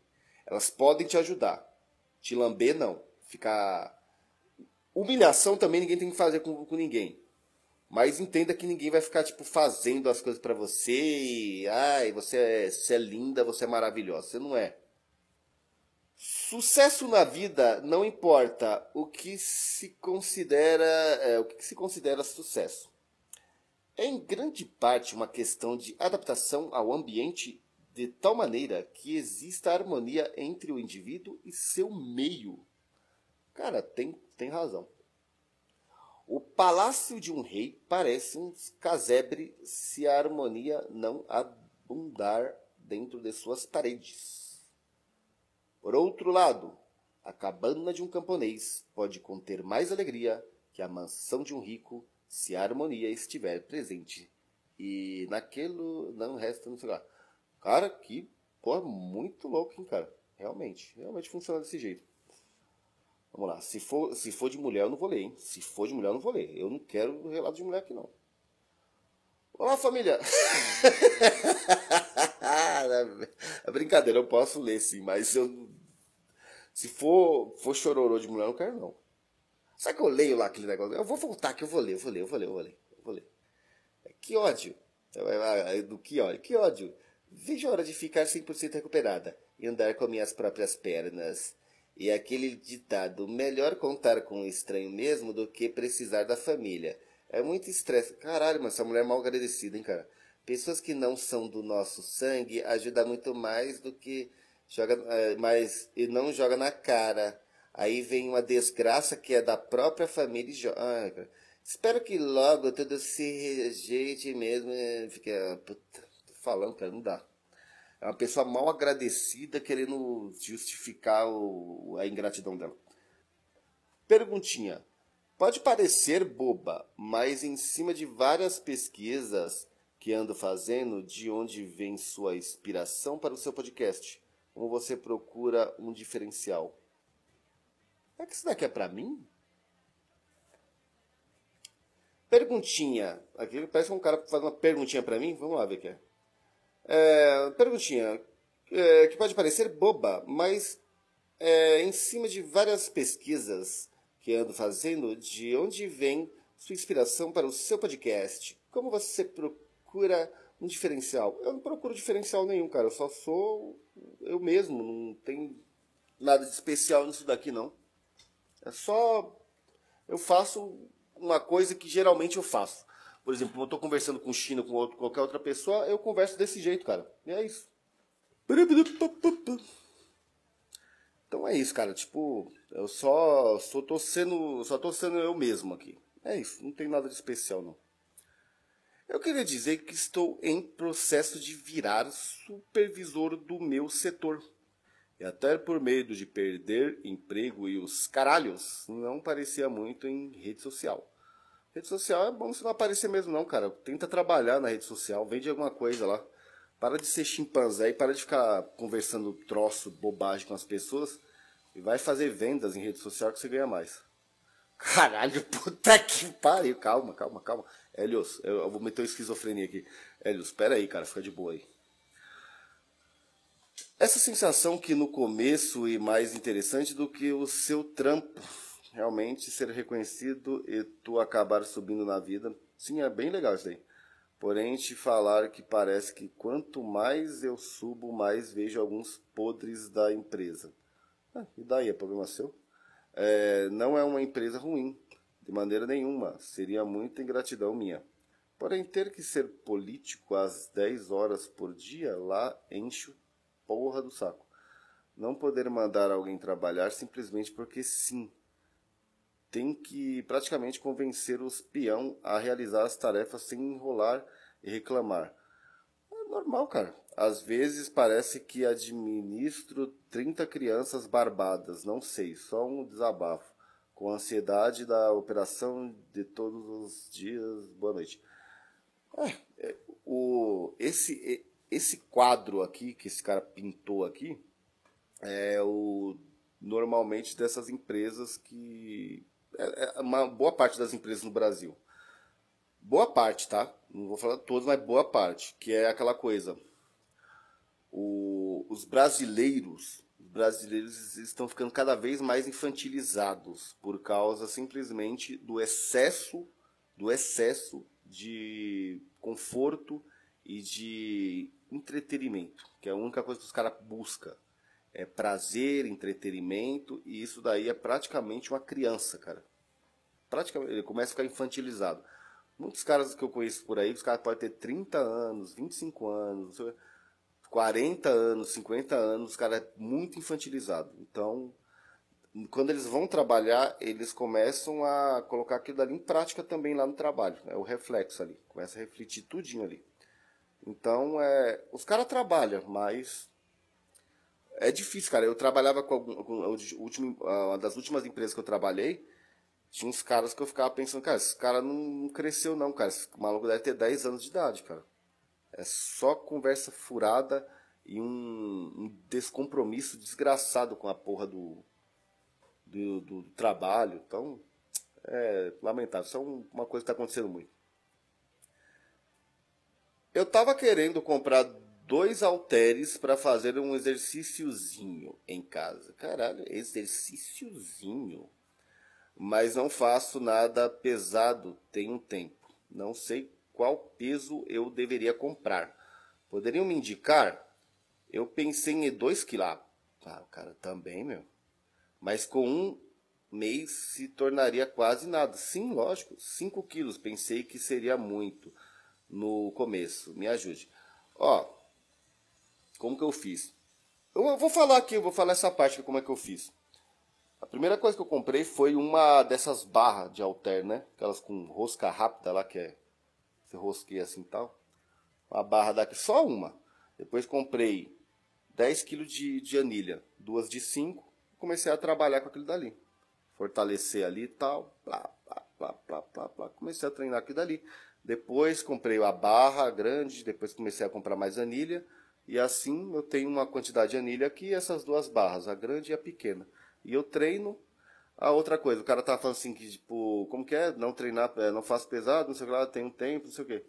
Elas podem te ajudar. Te lamber, não. Ficar. Humilhação também ninguém tem que fazer com, com ninguém. Mas entenda que ninguém vai ficar, tipo, fazendo as coisas para você e. Ai, você é, você é linda, você é maravilhosa. Você não é. Sucesso na vida não importa o que se considera, é, o que se considera sucesso. É em grande parte uma questão de adaptação ao ambiente de tal maneira que exista harmonia entre o indivíduo e seu meio. Cara, tem, tem razão. O palácio de um rei parece um casebre se a harmonia não abundar dentro de suas paredes. Por outro lado, a cabana de um camponês pode conter mais alegria que a mansão de um rico se a harmonia estiver presente. E naquilo não resta no celular. Cara, que porra, muito louco, hein, cara. Realmente, realmente funciona desse jeito. Vamos lá, se for, se for de mulher eu não vou ler, hein? Se for de mulher eu não vou ler. Eu não quero relato de mulher aqui, não. Olá, família! é brincadeira, eu posso ler sim, mas eu. Se for, for chororô de mulher, eu não quero, não. Sabe que eu leio lá aquele negócio? Eu vou voltar aqui, eu vou ler, eu vou ler, eu vou ler, eu vou ler. Eu vou ler. Que ódio. Do que ódio? Que ódio. Vejo a hora de ficar 100% recuperada e andar com minhas próprias pernas. E aquele ditado, melhor contar com um estranho mesmo do que precisar da família. É muito estresse. Caralho, mas essa mulher é mal agradecida, hein, cara. Pessoas que não são do nosso sangue ajudam muito mais do que joga, é, mas e não joga na cara. Aí vem uma desgraça que é da própria família e joga. Ah, espero que logo tudo se rejeite mesmo. Fica, puta, tô falando, cara, não dá. É uma pessoa mal agradecida querendo justificar o, a ingratidão dela. Perguntinha. Pode parecer boba, mas em cima de várias pesquisas que ando fazendo, de onde vem sua inspiração para o seu podcast? Como você procura um diferencial? É que isso daqui é para mim? Perguntinha. Aqui parece um cara faz uma perguntinha para mim. Vamos lá ver o que é. É, perguntinha, é, que pode parecer boba, mas é, em cima de várias pesquisas que ando fazendo, de onde vem sua inspiração para o seu podcast? Como você procura um diferencial? Eu não procuro diferencial nenhum, cara. Eu só sou eu mesmo. Não tem nada de especial nisso daqui, não. É só eu faço uma coisa que geralmente eu faço. Por exemplo, eu tô conversando com China, com outro, qualquer outra pessoa, eu converso desse jeito, cara. E é isso. Então é isso, cara. Tipo, eu só, só tô sendo. Só tô sendo eu mesmo aqui. É isso, não tem nada de especial não. Eu queria dizer que estou em processo de virar supervisor do meu setor. E até por medo de perder emprego e os caralhos, não parecia muito em rede social. Rede social é bom você não aparecer mesmo não, cara. Tenta trabalhar na rede social, vende alguma coisa lá. Para de ser chimpanzé e para de ficar conversando troço, bobagem com as pessoas. E vai fazer vendas em rede social que você ganha mais. Caralho, puta que pariu. Calma, calma, calma. Helios, eu, vou meter uma esquizofrenia aqui. Helios, pera aí, cara, fica de boa aí. Essa sensação que no começo e mais interessante do que o seu trampo realmente ser reconhecido e tu acabar subindo na vida. Sim, é bem legal isso aí. Porém, te falar que parece que quanto mais eu subo, mais vejo alguns podres da empresa. Ah, e daí, é problema seu? É, não é uma empresa ruim, de maneira nenhuma. Seria muita ingratidão minha. Porém, ter que ser político às 10 horas por dia, lá enche porra do saco. Não poder mandar alguém trabalhar simplesmente porque sim, tem que praticamente convencer os peão a realizar as tarefas sem enrolar e reclamar. É normal, cara. Às vezes parece que administro 30 crianças barbadas, não sei, só um desabafo. Com ansiedade da operação de todos os dias. Boa noite. É, é, o, esse, esse quadro aqui, que esse cara pintou aqui, é o normalmente dessas empresas que uma boa parte das empresas no Brasil. Boa parte, tá? Não vou falar todas, mas boa parte. Que é aquela coisa. O, os brasileiros, os brasileiros estão ficando cada vez mais infantilizados por causa simplesmente do excesso, do excesso de conforto e de entretenimento, que é a única coisa que os caras buscam é prazer, entretenimento, e isso daí é praticamente uma criança, cara. Praticamente, ele começa a ficar infantilizado. Muitos caras que eu conheço por aí, os caras podem ter 30 anos, 25 anos, 40 anos, 50 anos, os caras é muito infantilizado. Então, quando eles vão trabalhar, eles começam a colocar aquilo ali em prática também lá no trabalho. É o reflexo ali. Começa a refletir tudinho ali. Então, é, os caras trabalham, mas é difícil, cara. Eu trabalhava com, algum, com uma das últimas empresas que eu trabalhei. Tinha uns caras que eu ficava pensando, cara, esse cara não cresceu não, cara. Esse maluco deve ter 10 anos de idade, cara. É só conversa furada e um, um descompromisso desgraçado com a porra do, do, do, trabalho. Então, é lamentável. Isso é uma coisa que está acontecendo muito. Eu tava querendo comprar dois halteres para fazer um exercíciozinho em casa. Caralho, exercíciozinho. mas não faço nada pesado tem um tempo. Não sei qual peso eu deveria comprar. Poderiam me indicar? Eu pensei em 2 quilos. Ah, o cara também, meu. Mas com um mês se tornaria quase nada. Sim, lógico, 5 quilos. Pensei que seria muito no começo. Me ajude. Ó, como que eu fiz? Eu vou falar aqui, eu vou falar essa parte como é que eu fiz. A primeira coisa que eu comprei foi uma dessas barras de alter, né? Aquelas com rosca rápida lá, que é... Você rosqueia assim e tal. Uma barra daqui, só uma. Depois comprei 10 kg de, de anilha, duas de 5. Comecei a trabalhar com aquilo dali. Fortalecer ali e tal. Plá, plá, plá, plá, plá, plá. Comecei a treinar aquilo dali. Depois comprei a barra grande, depois comecei a comprar mais anilha. E assim eu tenho uma quantidade de anilha aqui essas duas barras, a grande e a pequena. E eu treino. A outra coisa, o cara tá falando assim que, tipo, como que é? Não treinar, é, não faço pesado, não sei o que lá, um tempo, não sei o que.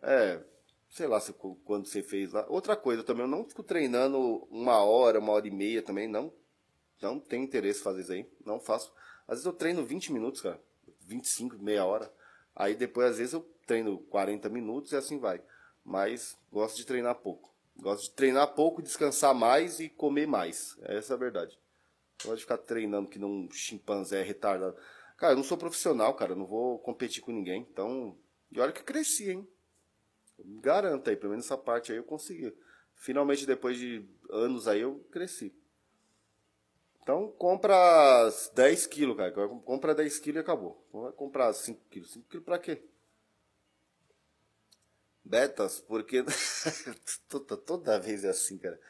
É, sei lá se, quando você fez lá. Outra coisa também, eu não fico treinando uma hora, uma hora e meia também, não. Não tenho interesse fazer isso aí, não faço. Às vezes eu treino 20 minutos, cara, 25, meia hora. Aí depois, às vezes, eu treino 40 minutos e assim vai. Mas gosto de treinar pouco. Gosto de treinar pouco, descansar mais e comer mais. Essa é a verdade. Não de ficar treinando que não um chimpanzé retardado. Cara, eu não sou profissional, cara. Eu não vou competir com ninguém. Então, e olha que cresci, hein? Garanto aí, pelo menos essa parte aí eu consegui. Finalmente, depois de anos aí, eu cresci. Então, compra 10 quilos, cara. Compra 10 quilos e acabou. Não vai comprar 5 quilos. 5 quilos pra quê? Betas, porque. toda, toda vez é assim, cara.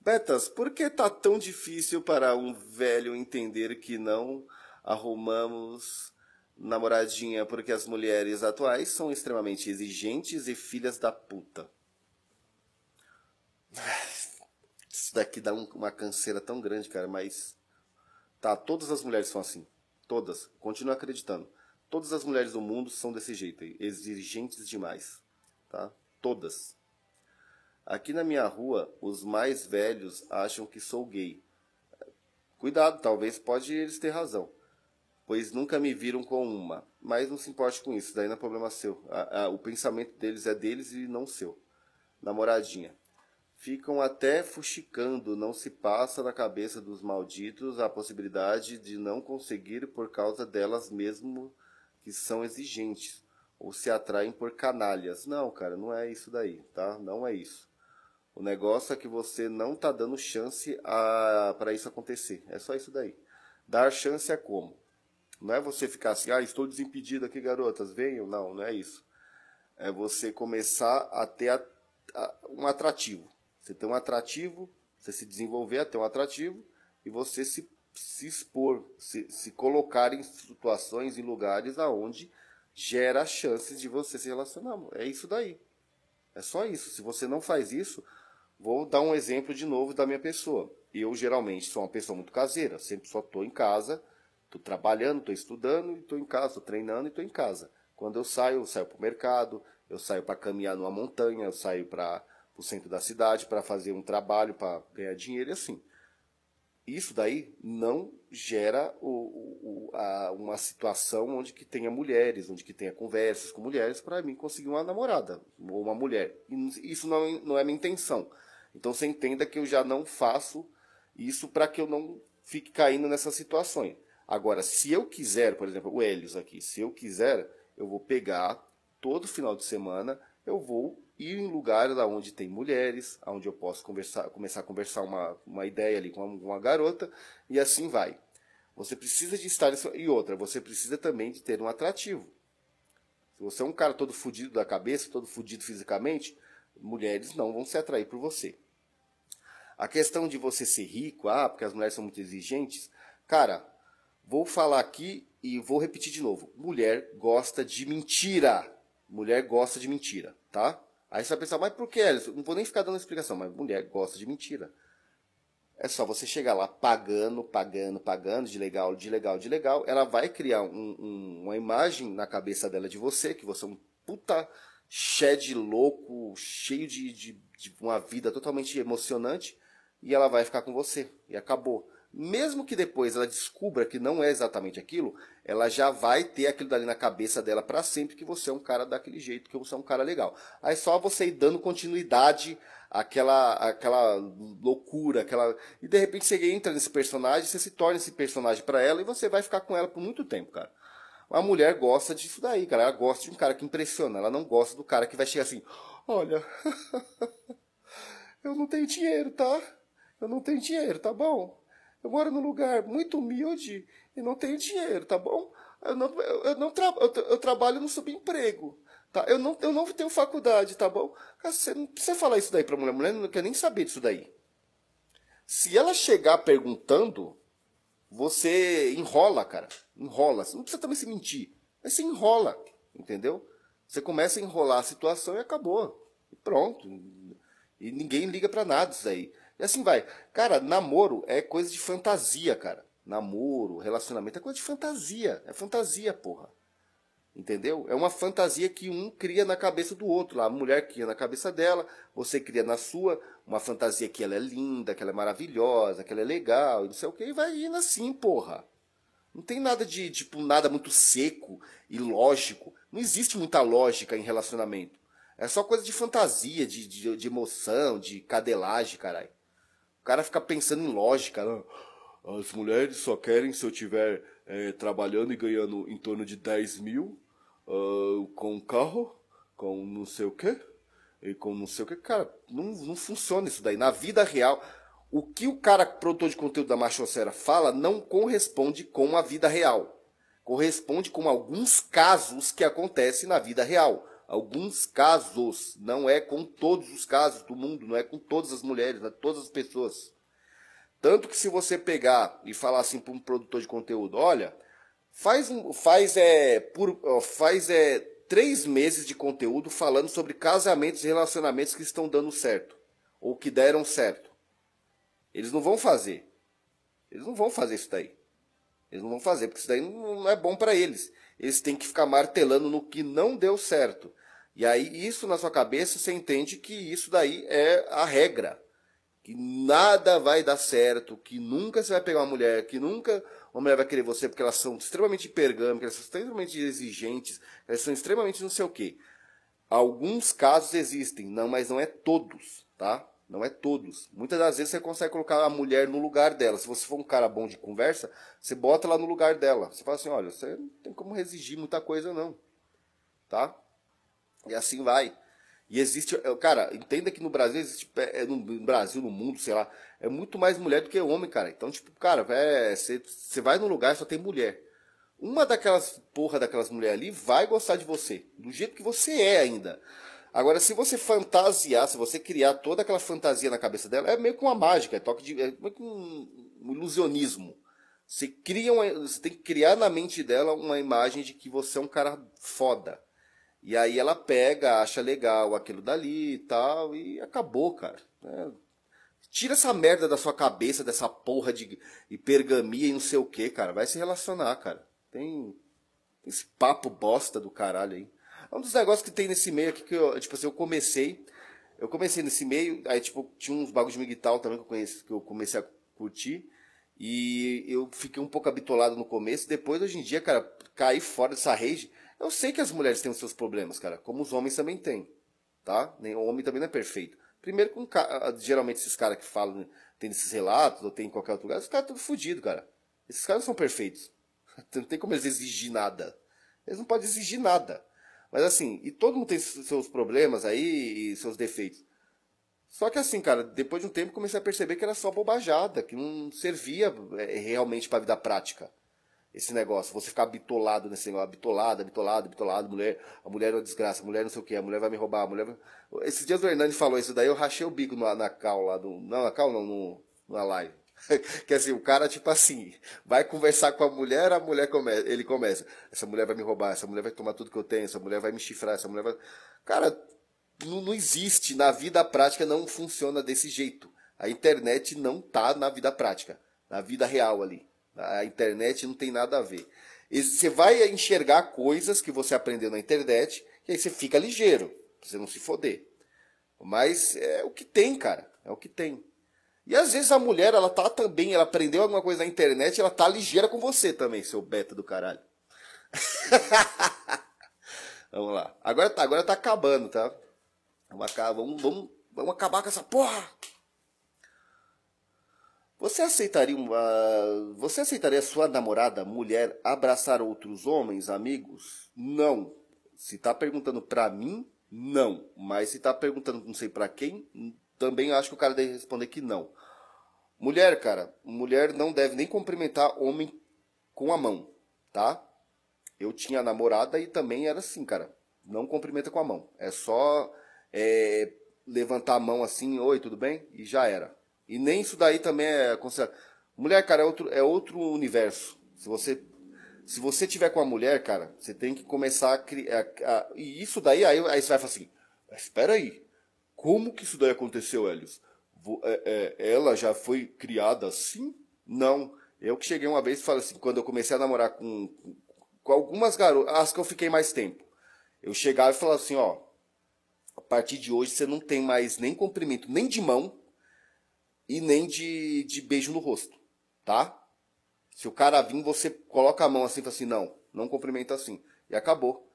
Betas, por que tá tão difícil para um velho entender que não arrumamos namoradinha porque as mulheres atuais são extremamente exigentes e filhas da puta? Isso daqui dá uma canseira tão grande, cara, mas. Tá, todas as mulheres são assim. Todas. Continuo acreditando. Todas as mulheres do mundo são desse jeito. Exigentes demais. Tá? Todas. Aqui na minha rua, os mais velhos acham que sou gay. Cuidado, talvez pode eles ter razão, pois nunca me viram com uma. Mas não se importe com isso, daí não é problema seu. O pensamento deles é deles e não seu. Namoradinha. Ficam até fuxicando, não se passa na cabeça dos malditos a possibilidade de não conseguir por causa delas mesmo que são exigentes ou se atraem por canalhas. Não, cara, não é isso daí, tá? Não é isso. O negócio é que você não está dando chance para isso acontecer. É só isso daí. Dar chance é como? Não é você ficar assim, ah, estou desimpedido aqui, garotas, venham. Não, não é isso. É você começar a ter a, a, um atrativo. Você tem um atrativo, você se desenvolver a ter um atrativo e você se, se expor, se, se colocar em situações e lugares aonde gera chances de você se relacionar. É isso daí. É só isso. Se você não faz isso, Vou dar um exemplo de novo da minha pessoa. Eu geralmente sou uma pessoa muito caseira, sempre só estou em casa, estou trabalhando, estou estudando, estou em casa, estou treinando e estou em casa. Quando eu saio, eu saio para o mercado, eu saio para caminhar numa montanha, eu saio para o centro da cidade para fazer um trabalho, para ganhar dinheiro e assim. Isso daí não gera o, o, a, uma situação onde que tenha mulheres, onde que tenha conversas com mulheres para mim conseguir uma namorada ou uma mulher. Isso não, não é minha intenção. Então você entenda que eu já não faço isso para que eu não fique caindo nessas situações. Agora, se eu quiser, por exemplo, o Helios aqui, se eu quiser, eu vou pegar todo final de semana, eu vou ir em lugares onde tem mulheres, onde eu posso conversar, começar a conversar uma, uma ideia ali com uma, uma garota, e assim vai. Você precisa de estar. E outra, você precisa também de ter um atrativo. Se você é um cara todo fudido da cabeça, todo fudido fisicamente, mulheres não vão se atrair por você. A questão de você ser rico, ah, porque as mulheres são muito exigentes, cara, vou falar aqui e vou repetir de novo. Mulher gosta de mentira. Mulher gosta de mentira, tá? Aí você vai pensar, mas por que, Alisson? Não vou nem ficar dando explicação, mas mulher gosta de mentira. É só você chegar lá pagando, pagando, pagando, de legal, de legal, de legal. Ela vai criar um, um, uma imagem na cabeça dela de você, que você é um puta shed louco, cheio de, de, de uma vida totalmente emocionante, e ela vai ficar com você. E acabou. Mesmo que depois ela descubra que não é exatamente aquilo, ela já vai ter aquilo dali na cabeça dela para sempre que você é um cara daquele jeito, que você é um cara legal. Aí só você ir dando continuidade àquela, àquela loucura, aquela e de repente você entra nesse personagem, você se torna esse personagem para ela e você vai ficar com ela por muito tempo, cara. A mulher gosta disso daí, cara. Ela gosta de um cara que impressiona. Ela não gosta do cara que vai chegar assim: Olha, eu não tenho dinheiro, tá? Eu não tenho dinheiro, tá bom? Eu moro num lugar muito humilde e não tenho dinheiro, tá bom? Eu não, eu, eu não tra eu, eu, trabalho no subemprego, tá? Eu não, eu não tenho faculdade, tá bom? Você não precisa falar isso daí pra mulher. A mulher não quer nem saber disso daí. Se ela chegar perguntando, você enrola, cara. Enrola. Não precisa também se mentir. Mas você enrola, entendeu? Você começa a enrolar a situação e acabou. E pronto. E ninguém liga para nada isso aí. E assim vai. Cara, namoro é coisa de fantasia, cara. Namoro, relacionamento é coisa de fantasia. É fantasia, porra. Entendeu? É uma fantasia que um cria na cabeça do outro. A mulher cria na cabeça dela, você cria na sua. Uma fantasia que ela é linda, que ela é maravilhosa, que ela é legal, e não sei o que, e vai indo assim, porra. Não tem nada de, tipo, nada muito seco e lógico. Não existe muita lógica em relacionamento. É só coisa de fantasia, de, de, de emoção, de cadelagem, caralho. O cara fica pensando em lógica. Né? As mulheres só querem se eu estiver é, trabalhando e ganhando em torno de 10 mil uh, com carro, com não sei o que, e com não sei o que. Cara, não, não funciona isso daí. Na vida real, o que o cara produtor de conteúdo da Machocera fala não corresponde com a vida real. Corresponde com alguns casos que acontecem na vida real alguns casos, não é com todos os casos do mundo, não é com todas as mulheres, é todas as pessoas. Tanto que se você pegar e falar assim para um produtor de conteúdo, olha, faz faz é por faz é três meses de conteúdo falando sobre casamentos e relacionamentos que estão dando certo ou que deram certo. Eles não vão fazer. Eles não vão fazer isso daí. Eles não vão fazer porque isso daí não é bom para eles. Eles têm que ficar martelando no que não deu certo. E aí, isso na sua cabeça, você entende que isso daí é a regra. Que nada vai dar certo, que nunca você vai pegar uma mulher, que nunca uma mulher vai querer você porque elas são extremamente hipergâmicas, elas são extremamente exigentes, elas são extremamente não sei o quê. Alguns casos existem, não, mas não é todos, tá? Não é todos. Muitas das vezes você consegue colocar a mulher no lugar dela. Se você for um cara bom de conversa, você bota ela no lugar dela. Você fala assim, olha, você não tem como exigir muita coisa não, tá? E assim vai. E existe, cara, entenda que no Brasil existe, é, no Brasil, no mundo, sei lá, é muito mais mulher do que homem, cara. Então, tipo, cara, você é, vai num lugar só tem mulher. Uma daquelas porra daquelas mulheres ali vai gostar de você, do jeito que você é ainda. Agora, se você fantasiar, se você criar toda aquela fantasia na cabeça dela, é meio que uma mágica, é toque de, é meio que um, um ilusionismo. Você cria uma, você tem que criar na mente dela uma imagem de que você é um cara foda e aí ela pega, acha legal aquilo dali e tal, e acabou, cara. É, tira essa merda da sua cabeça, dessa porra de hipergamia e não sei o que, cara. Vai se relacionar, cara. Tem esse papo bosta do caralho aí. É um dos negócios que tem nesse meio aqui que eu, tipo assim, eu comecei. Eu comecei nesse meio, aí tipo, tinha uns bagulhos de miguital também que eu, conheci, que eu comecei a curtir. E eu fiquei um pouco habitolado no começo. Depois, hoje em dia, cara, caí fora dessa rede. Eu sei que as mulheres têm os seus problemas, cara, como os homens também têm, tá? Nem o homem também não é perfeito. Primeiro, com geralmente esses caras que falam, tem esses relatos, ou tem em qualquer outro lugar, os caras estão fodidos, cara. Esses caras são perfeitos. Não tem como eles exigir nada. Eles não podem exigir nada. Mas assim, e todo mundo tem seus problemas aí e seus defeitos. Só que assim, cara, depois de um tempo comecei a perceber que era só bobajada, que não servia é, realmente para a vida prática esse negócio, você ficar bitolado nesse negócio, bitolado, bitolado, bitolado, mulher, a mulher é uma desgraça, a mulher não sei o que, a mulher vai me roubar, a mulher vai... Esses dias o Hernani falou isso daí, eu rachei o bico na, na cal lá do. Não, na cal não, no, na live. Quer dizer, o cara, tipo assim, vai conversar com a mulher, a mulher começa, ele começa. Essa mulher vai me roubar, essa mulher vai tomar tudo que eu tenho, essa mulher vai me chifrar, essa mulher vai. Cara, não, não existe. Na vida prática não funciona desse jeito. A internet não tá na vida prática, na vida real ali. A internet não tem nada a ver. Você vai enxergar coisas que você aprendeu na internet, e aí você fica ligeiro, pra você não se foder. Mas é o que tem, cara. É o que tem. E às vezes a mulher, ela tá também, ela aprendeu alguma coisa na internet, ela tá ligeira com você também, seu beta do caralho. vamos lá. Agora tá, agora tá acabando, tá? Vamos, vamos, vamos, vamos acabar com essa porra. Você aceitaria uma, você aceitaria sua namorada, mulher, abraçar outros homens, amigos? Não. Se tá perguntando pra mim, não. Mas se tá perguntando não sei pra quem, também acho que o cara deve responder que não. Mulher, cara, mulher não deve nem cumprimentar homem com a mão, tá? Eu tinha namorada e também era assim, cara. Não cumprimenta com a mão. É só é, levantar a mão assim, oi, tudo bem? E já era. E nem isso daí também é considerado. Mulher, cara, é outro, é outro universo. Se você se você tiver com a mulher, cara, você tem que começar a criar. E isso daí, aí, aí você vai falar assim: espera aí, como que isso daí aconteceu, Helios? É, é, ela já foi criada assim? Não. Eu que cheguei uma vez e falei assim: quando eu comecei a namorar com, com algumas garotas, as que eu fiquei mais tempo, eu chegava e falava assim: ó, a partir de hoje você não tem mais nem cumprimento, nem de mão, e nem de, de beijo no rosto, tá? Se o cara vir, você coloca a mão assim e fala assim, não, não cumprimenta assim. E acabou.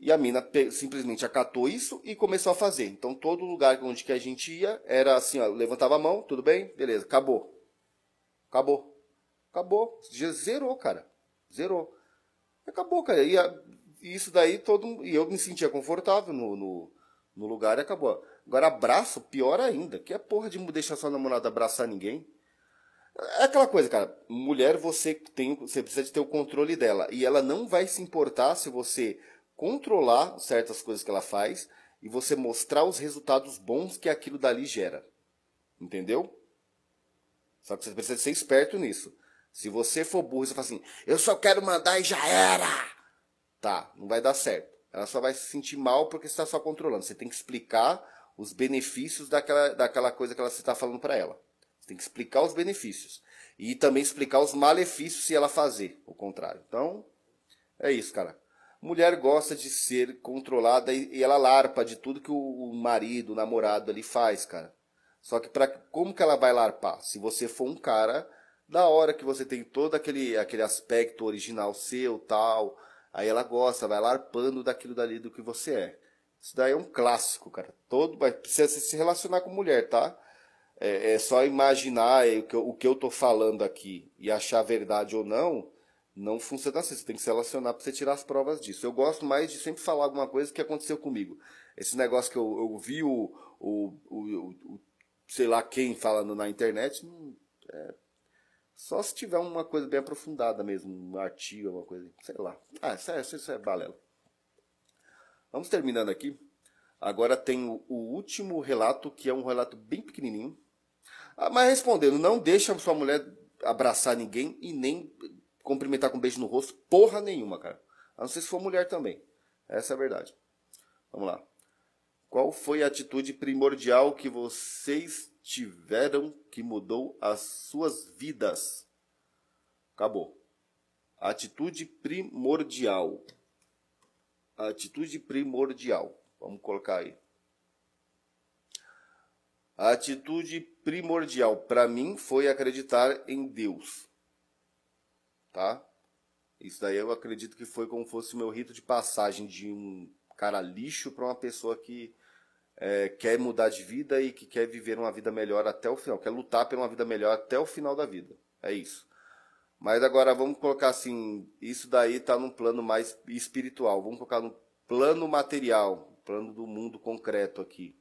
E a mina simplesmente acatou isso e começou a fazer. Então todo lugar onde que a gente ia era assim, ó, levantava a mão, tudo bem? Beleza, acabou. Acabou. Acabou. Zerou, cara. Zerou. Acabou, cara. E, a, e isso daí todo E eu me sentia confortável no, no, no lugar e acabou. Agora, abraço, pior ainda. Que é porra de deixar sua namorada abraçar ninguém. É aquela coisa, cara. Mulher, você tem, você precisa de ter o controle dela. E ela não vai se importar se você controlar certas coisas que ela faz e você mostrar os resultados bons que aquilo dali gera. Entendeu? Só que você precisa ser esperto nisso. Se você for burro você fala assim, eu só quero mandar e já era. Tá, não vai dar certo. Ela só vai se sentir mal porque você está só controlando. Você tem que explicar os benefícios daquela, daquela coisa que ela está falando para ela. Você tem que explicar os benefícios. E também explicar os malefícios se ela fazer o contrário. Então, é isso, cara. Mulher gosta de ser controlada e ela larpa de tudo que o marido, o namorado ali faz, cara. Só que para como que ela vai larpar? Se você for um cara da hora que você tem todo aquele, aquele aspecto original seu, tal, aí ela gosta, vai larpando daquilo dali do que você é. Isso daí é um clássico, cara. Todo precisa se relacionar com mulher, tá? É, é só imaginar o que, eu, o que eu tô falando aqui e achar verdade ou não, não funciona assim. Você tem que se relacionar para você tirar as provas disso. Eu gosto mais de sempre falar alguma coisa que aconteceu comigo. Esse negócio que eu, eu vi o, o, o, o, sei lá quem falando na internet, não, é, só se tiver uma coisa bem aprofundada mesmo, um artigo, alguma coisa, sei lá. Ah, isso é, isso é balela. Vamos terminando aqui. Agora tem o, o último relato, que é um relato bem pequenininho. Ah, mas respondendo, não deixa sua mulher abraçar ninguém e nem cumprimentar com um beijo no rosto, porra nenhuma, cara. A não ser se for mulher também. Essa é a verdade. Vamos lá. Qual foi a atitude primordial que vocês tiveram que mudou as suas vidas? Acabou. Atitude primordial atitude primordial. Vamos colocar aí. A atitude primordial para mim foi acreditar em Deus. Tá? Isso daí eu acredito que foi como fosse o meu rito de passagem de um cara lixo para uma pessoa que é, quer mudar de vida e que quer viver uma vida melhor até o final, quer lutar por uma vida melhor até o final da vida. É isso. Mas agora vamos colocar assim, isso daí está num plano mais espiritual. Vamos colocar no plano material, plano do mundo concreto aqui.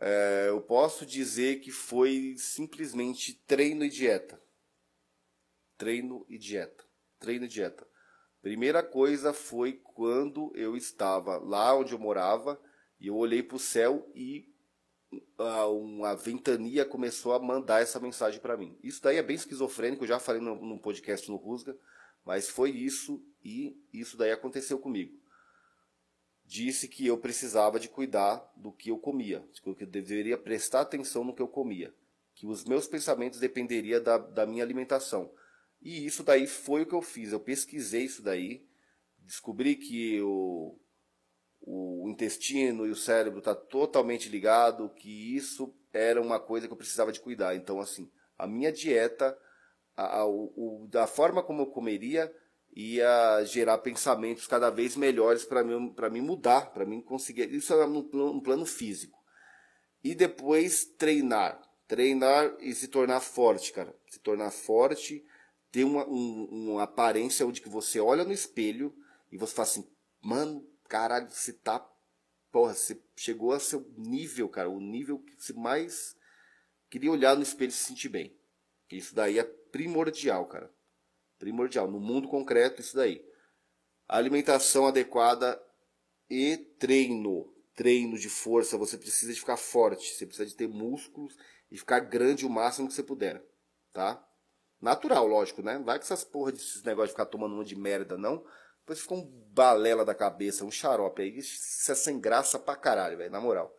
É, eu posso dizer que foi simplesmente treino e dieta. Treino e dieta. Treino e dieta. Primeira coisa foi quando eu estava lá onde eu morava e eu olhei para o céu e uma ventania começou a mandar essa mensagem para mim. Isso daí é bem esquizofrênico, eu já falei no, no podcast no Rusga, mas foi isso e isso daí aconteceu comigo. Disse que eu precisava de cuidar do que eu comia, que eu deveria prestar atenção no que eu comia, que os meus pensamentos dependeriam da, da minha alimentação. E isso daí foi o que eu fiz. Eu pesquisei isso daí, descobri que o, o intestino e o cérebro está totalmente ligado, que isso era uma coisa que eu precisava de cuidar. Então, assim, a minha dieta, a, a, o, da forma como eu comeria, ia gerar pensamentos cada vez melhores para mim, mim mudar, para mim conseguir. Isso era no, no plano físico. E depois treinar. Treinar e se tornar forte, cara. Se tornar forte, ter uma, um, uma aparência onde que você olha no espelho e você fala assim, mano, caralho, você tá. Porra, você chegou a seu nível, cara. O nível que você mais queria olhar no espelho e se sentir bem. Isso daí é primordial, cara. Primordial. No mundo concreto, isso daí. Alimentação adequada e treino. Treino de força. Você precisa de ficar forte. Você precisa de ter músculos e ficar grande o máximo que você puder. Tá? Natural, lógico, né? Não vai com essas porra desses negócios de ficar tomando uma de merda, não. Depois fica um balela da cabeça, um xarope aí. Isso é sem graça pra caralho, velho. Na moral.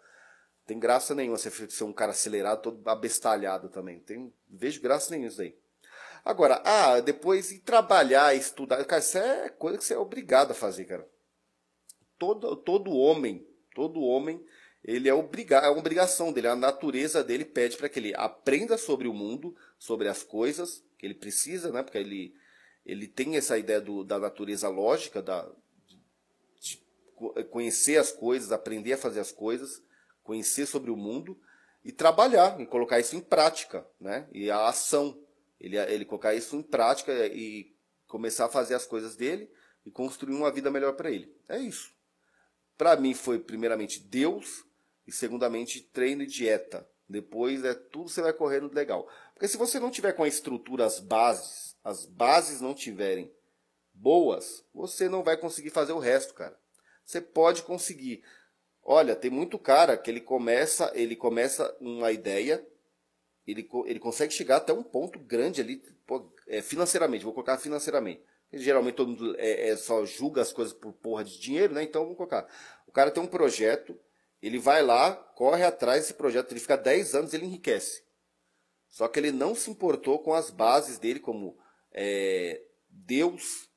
Tem graça nenhuma você ser um cara acelerado, todo abestalhado também. Tem, vejo graça nenhuma isso aí. Agora, ah, depois ir trabalhar, estudar. Cara, isso é coisa que você é obrigado a fazer, cara. Todo, todo homem, todo homem, ele é obrigado, é uma obrigação dele, a natureza dele pede para que ele aprenda sobre o mundo, sobre as coisas que ele precisa, né? Porque ele, ele tem essa ideia do, da natureza lógica, da, de conhecer as coisas, aprender a fazer as coisas, conhecer sobre o mundo e trabalhar, e colocar isso em prática, né? E a ação ele, ele colocar isso em prática e começar a fazer as coisas dele e construir uma vida melhor para ele. É isso. Para mim foi primeiramente Deus e segundamente treino e dieta. Depois é tudo você vai correndo legal. Porque se você não tiver com a estrutura, as bases, as bases não tiverem boas, você não vai conseguir fazer o resto, cara. Você pode conseguir. Olha, tem muito cara que ele começa, ele começa uma ideia, ele, ele consegue chegar até um ponto grande ali, é, financeiramente, vou colocar financeiramente. Geralmente todo mundo é, é, só julga as coisas por porra de dinheiro, né? Então vamos colocar. O cara tem um projeto, ele vai lá, corre atrás desse projeto, ele fica 10 anos, ele enriquece. Só que ele não se importou com as bases dele, como é, Deus,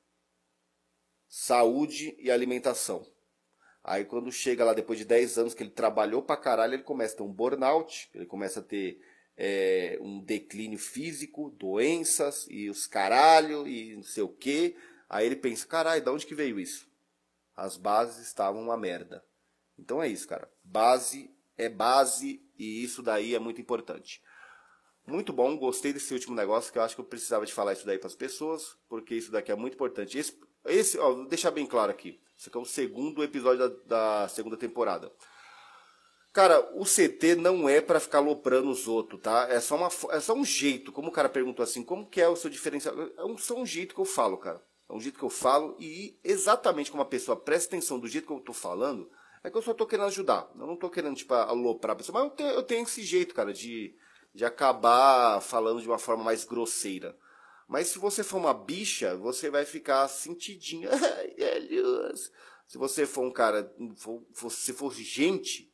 saúde e alimentação. Aí quando chega lá depois de 10 anos que ele trabalhou pra caralho, ele começa a ter um burnout, ele começa a ter é, um declínio físico, doenças e os caralho e não sei o que. Aí ele pensa, caralho, de onde que veio isso? As bases estavam uma merda. Então é isso, cara. Base é base e isso daí é muito importante. Muito bom, gostei desse último negócio que eu acho que eu precisava de falar isso daí para as pessoas, porque isso daqui é muito importante. Esse, esse ó, vou deixar bem claro aqui. Esse aqui é o segundo episódio da, da segunda temporada. Cara, o CT não é para ficar loprando os outros, tá? É só, uma, é só um jeito. Como o cara perguntou assim, como que é o seu diferencial? É um, só um jeito que eu falo, cara. É um jeito que eu falo e exatamente como a pessoa presta atenção do jeito que eu tô falando, é que eu só tô querendo ajudar. Eu não tô querendo, tipo, aloprar a pessoa. Mas eu tenho, eu tenho esse jeito, cara, de, de acabar falando de uma forma mais grosseira. Mas se você for uma bicha, você vai ficar sentidinha. se você for um cara, for, for, se for gente,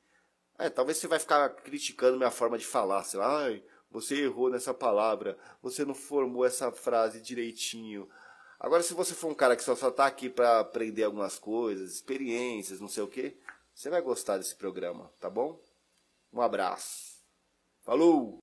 é, talvez você vai ficar criticando minha forma de falar, sei lá, ai, você errou nessa palavra, você não formou essa frase direitinho. Agora, se você for um cara que só, só tá aqui para aprender algumas coisas, experiências, não sei o que, você vai gostar desse programa, tá bom? Um abraço. Falou!